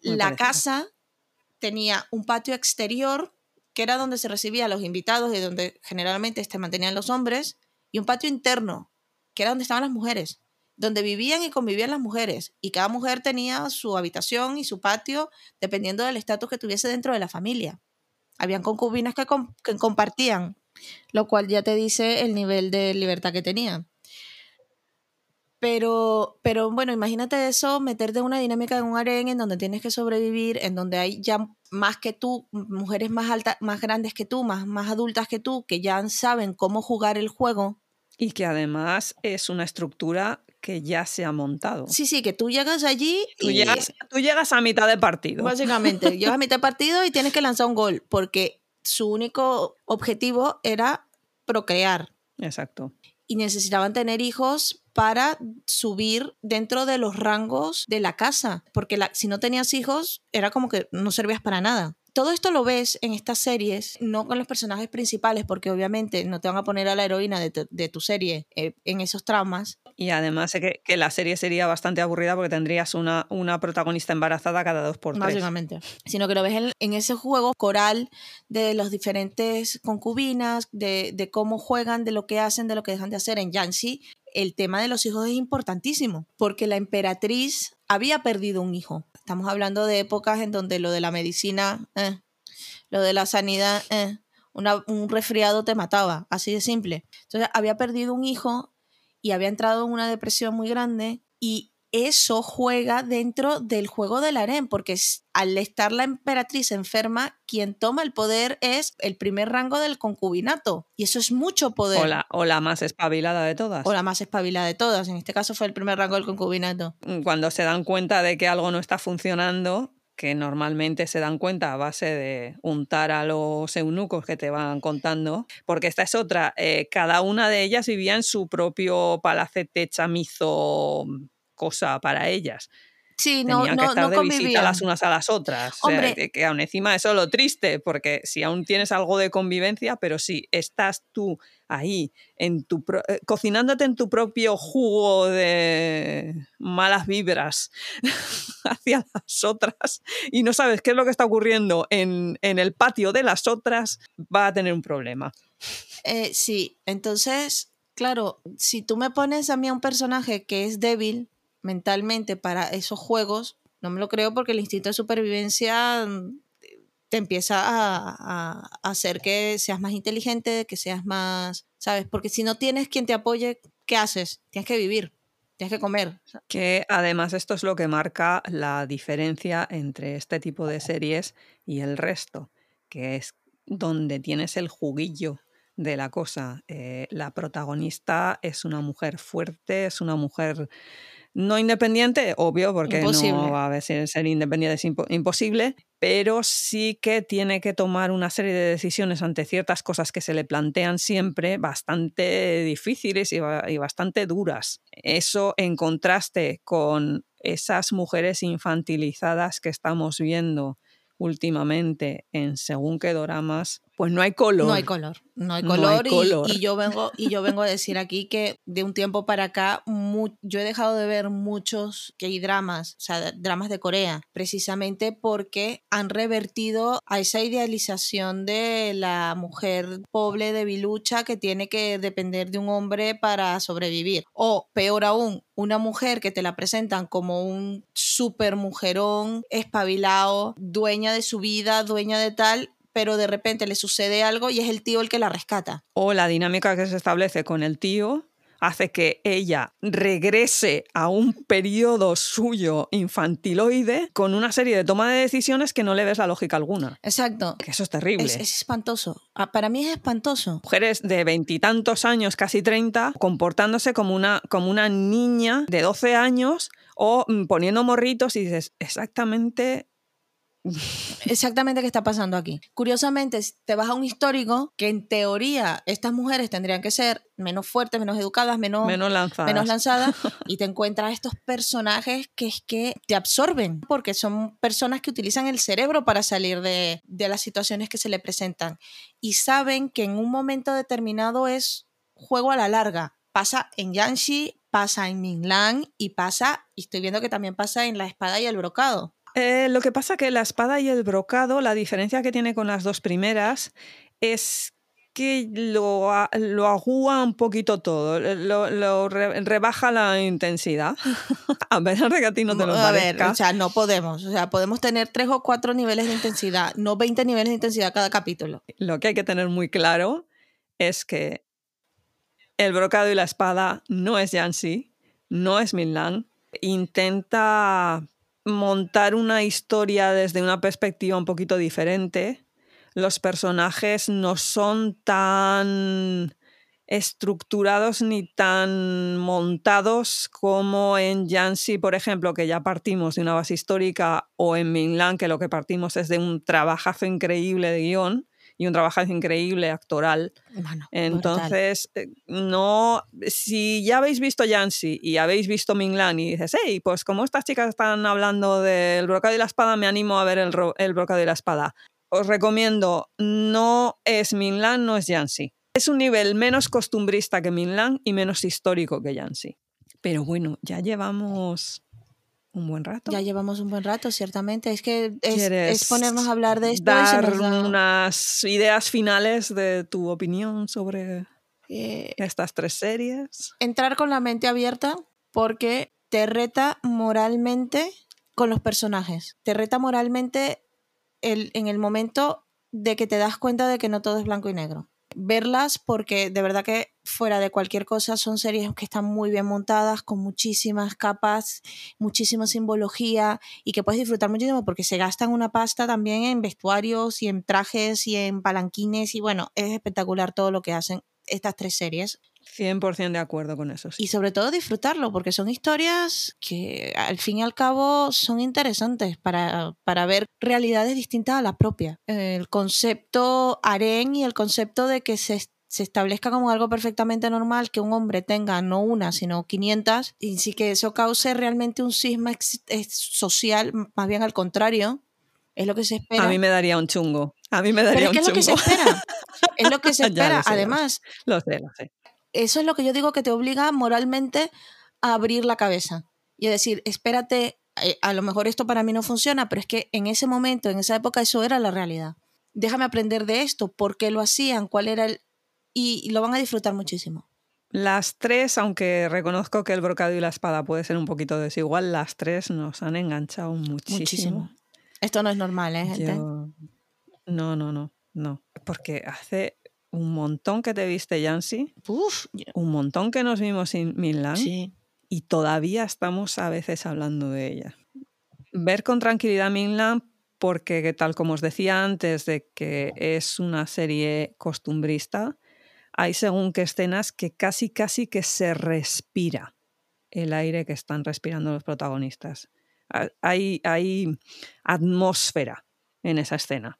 La parecido. casa tenía un patio exterior que era donde se recibían los invitados y donde generalmente se mantenían los hombres, y un patio interno, que era donde estaban las mujeres, donde vivían y convivían las mujeres, y cada mujer tenía su habitación y su patio dependiendo del estatus que tuviese dentro de la familia. Habían concubinas que, que compartían, lo cual ya te dice el nivel de libertad que tenían. Pero, pero bueno, imagínate eso, meterte en una dinámica en un harén en donde tienes que sobrevivir, en donde hay ya más que tú, mujeres más altas, más grandes que tú, más, más adultas que tú, que ya saben cómo jugar el juego. Y que además es una estructura que ya se ha montado. Sí, sí, que tú llegas allí Tú, y llegas, tú llegas a mitad de partido. básicamente llegas a mitad de partido y tienes que lanzar un gol, porque su único objetivo era procrear. Exacto. y necesitaban tener hijos para subir dentro de los rangos de la casa, porque la- si no tenías hijos era como que no servías para nada. Todo esto lo ves en estas series, no con los personajes principales, porque obviamente no te van a poner a la heroína de tu, de tu serie eh, en esos traumas. Y además sé que, que la serie sería bastante aburrida porque tendrías una, una protagonista embarazada cada dos por tres. básicamente. Sino que lo ves en, en ese juego coral de los diferentes concubinas, de, de cómo juegan, de lo que hacen, de lo que dejan de hacer. En Yanxi, el tema de los hijos es importantísimo, porque la emperatriz había perdido un hijo. Estamos hablando de épocas en donde lo de la medicina, eh, lo de la sanidad, eh, un resfriado te mataba, así de simple. Entonces había perdido un hijo y había entrado en una depresión muy grande y eso juega dentro del juego del harén, porque al estar la emperatriz enferma, quien toma el poder es el primer rango del concubinato. Y eso es mucho poder. O la, o la más espabilada de todas. O la más espabilada de todas. En este caso fue el primer rango del concubinato. Cuando se dan cuenta de que algo no está funcionando, que normalmente se dan cuenta a base de untar a los eunucos que te van contando, porque esta es otra, eh, cada una de ellas vivía en su propio palacete chamizo cosa para ellas. Sí, no, Tenían que no, estar no de visita las unas a las otras. O sea, que, que aún encima eso es lo triste, porque si aún tienes algo de convivencia, pero si estás tú ahí, en tu pro- eh, cocinándote en tu propio jugo de malas vibras hacia las otras y no sabes qué es lo que está ocurriendo en, en el patio de las otras, va a tener un problema. Eh, sí, entonces, claro, si tú me pones a mí a un personaje que es débil mentalmente para esos juegos, no me lo creo porque el instinto de supervivencia mm, te empieza a, hacer que seas más inteligente, que seas más, ¿sabes? Porque si no tienes quien te apoye, ¿qué haces? Tienes que vivir, tienes que comer. Que además esto es lo que marca la diferencia entre este tipo de series y el resto, que es donde tienes el juguillo de la cosa. Eh, la protagonista es una mujer fuerte, es una mujer no independiente, obvio, porque Imposible. no va a si ser independiente es impo- imposible, pero sí que tiene que tomar una serie de decisiones ante ciertas cosas que se le plantean siempre bastante difíciles y, ba- y bastante duras. Eso en contraste con esas mujeres infantilizadas que estamos viendo últimamente en según qué doramas, pues no hay color. No hay color, no hay No hay color, y- color. Y, yo vengo y yo vengo a decir aquí que de un tiempo para acá mu- yo he dejado de ver muchos que hay dramas, o sea, dramas de Corea, precisamente porque han revertido a esa idealización de la mujer pobre debilucha que tiene que depender de un hombre para sobrevivir o peor aún, una mujer que te la presentan como un super mujerón, espabilado, dueña de su vida, dueña de tal, pero de repente le sucede algo y es el tío el que la rescata. o la dinámica que se establece con el tío hace que ella regrese a un periodo suyo infantiloide con una serie de toma de decisiones que no le ves la lógica alguna. Exacto. Que eso es terrible. Es, es espantoso. Ah, Para mí es espantoso. Mujeres de veintitantos años, casi 30, comportándose como una, como una niña de 12 años o mm, poniendo morritos y dices, exactamente Exactamente qué está pasando aquí. Curiosamente, te vas a un histórico que en teoría estas mujeres tendrían que ser menos fuertes, menos educadas, menos, menos lanzadas. menos lanzadas y te encuentras estos personajes que es que te absorben porque son personas que utilizan el cerebro para salir de, de las situaciones que se le presentan y saben que en un momento determinado es juego a la larga. Pasa en Yanxi, pasa en Minglan y pasa, y estoy viendo que también pasa en La Espada y el Brocado. Eh, lo que pasa que la espada y el brocado, la diferencia que tiene con las dos primeras es que lo, lo agúa un poquito todo, lo, lo re- rebaja la intensidad. a pesar de que a ti no te lo a ver, o sea, no podemos. O sea, podemos tener tres o cuatro niveles de intensidad, no 20 niveles de intensidad cada capítulo. lo que hay que tener muy claro es que el brocado y la espada no es Yancy, no es Minlan. Intenta montar una historia desde una perspectiva un poquito diferente. Los personajes no son tan estructurados ni tan montados como en Yancy, por ejemplo, que ya partimos de una base histórica, o en Minlan, que lo que partimos es de un trabajazo increíble de guion y un trabajazo increíble actoral. Bueno. Entonces, eh, no, si ya habéis visto Yancy y habéis visto Minglan y dices, hey, pues como estas chicas están hablando del brocado y la espada, me animo a ver el, el brocado y la espada. Os recomiendo, no es Minglan, no es Yancy. Es un nivel menos costumbrista que Minglan y menos histórico que Yancy. Pero bueno, ya llevamos un buen rato. Ya llevamos un buen rato, ciertamente. Es que es, ¿Quieres es ponernos a hablar de esto. dar da- unas ideas finales de tu opinión sobre eh, estas tres series. entrar con la mente abierta porque te reta moralmente con los personajes. Te reta moralmente el, en el momento de que te das cuenta de que no todo es blanco y negro. Verlas porque de verdad que fuera de cualquier cosa son series que están muy bien montadas, con muchísimas capas, muchísima simbología y que puedes disfrutar muchísimo porque se gastan una pasta también en vestuarios y en trajes y en palanquines y bueno, es espectacular todo lo que hacen estas tres series 100% de acuerdo con eso. sí. y sobre todo disfrutarlo, porque son historias que al fin y al cabo son interesantes para, para ver realidades distintas a la propia. El concepto harén y el concepto de que se, se establezca como algo perfectamente normal que un hombre tenga no una, sino 500, y sí que eso cause realmente un eh, social, más bien al contrario. Es lo que se espera. A mí me daría un chungo. A mí me Pero daría es que un es lo que se espera. Es lo que se espera. lo sé, Además, Lo sé, lo sé. Eso es lo que yo digo que te obliga moralmente a abrir la cabeza y a decir, espérate, eh, a lo mejor esto para mí no funciona, pero es que en ese momento, en esa época, eso era la realidad. Déjame aprender de esto, por qué lo hacían, cuál era el... Y, y lo van a disfrutar muchísimo. Las tres, aunque reconozco que el brocado y la espada puede ser un poquito desigual, las tres nos han enganchado muchísimo. Muchísimo. Esto no es normal, ¿eh, gente? Yo- No, no, no, no. Porque hace un montón que te viste, Yancy, Uf, un montón que nos vimos en Milán sí. y todavía estamos a veces hablando de ella. Ver con tranquilidad Milán porque, que tal como os decía antes, de que es una serie costumbrista, hay según qué escenas que casi, casi que se respira el aire que están respirando los protagonistas. Ha- Hay, hay atmósfera en esa escena.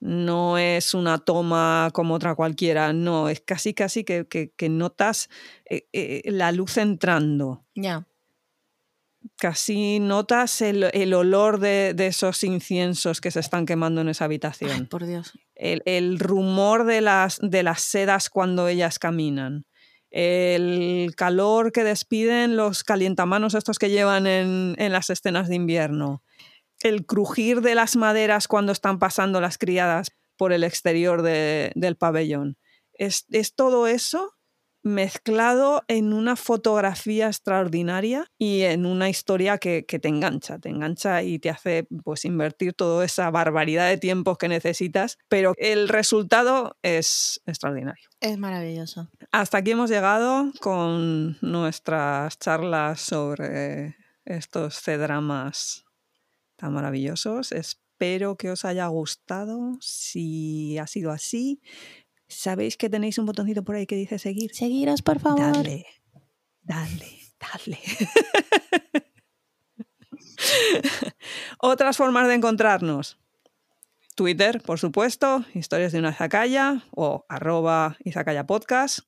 No es una toma como otra cualquiera, no, es casi, casi que, que- que notas eh, eh, la luz entrando. Ya. Casi notas el, el olor de, de esos inciensos que se están quemando en esa Ay, habitación. por Dios. El, el rumor de las, de las sedas cuando ellas caminan. El calor que despiden los calientamanos estos que llevan en, en las escenas de invierno. El crujir de las maderas cuando están pasando las criadas por el exterior de- del pabellón. Es, es todo eso mezclado en una fotografía extraordinaria y en una historia que, que te engancha, te engancha y te hace pues invertir toda esa barbaridad de tiempos que necesitas, pero el resultado es extraordinario. Es maravilloso. Hasta aquí hemos llegado con nuestras charlas sobre estos C-dramas tan maravillosos. Espero que os haya gustado. Si ha sido así, sabéis que tenéis un botoncito por ahí que dice seguir. Seguiros, por favor. Dale, dale, dale. Otras formas de encontrarnos. Twitter, por supuesto, historias de una zacaya o arroba izakaya podcast.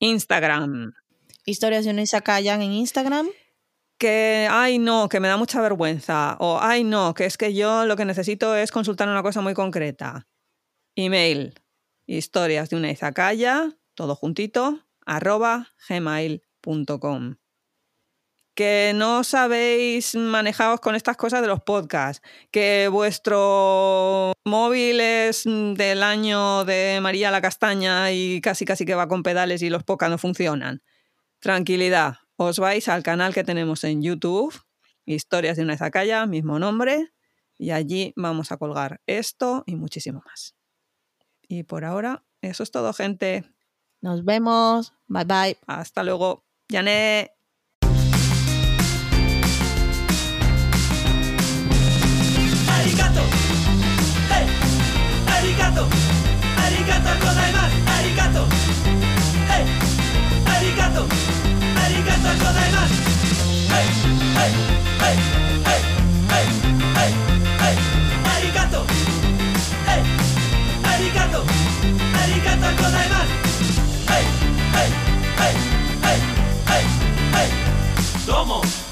Instagram, Historias de un Izakayan en Instagram. Que, ay no, que me da mucha vergüenza. O, ay no, que es que yo lo que necesito es consultar una cosa muy concreta. Email, historias de una izakaya, todo juntito, arroba gmail.com. Que no sabéis manejaos con estas cosas de los podcasts, que vuestro móvil es del año de María la Castaña y casi casi que va con pedales y los podcasts no funcionan. Tranquilidad, os vais al canal que tenemos en YouTube, Historias de una Izacaya, mismo nombre, y allí vamos a colgar esto y muchísimo más. Y por ahora, eso es todo, gente. Nos vemos. Bye bye. Hasta luego. Janet. Arigato. Hey. Arigato. Arigato りがとうございます。はいはいはいはいはいはいはいありがとうはいありがとうありがとうございますはいはいはいはいはいはいどうも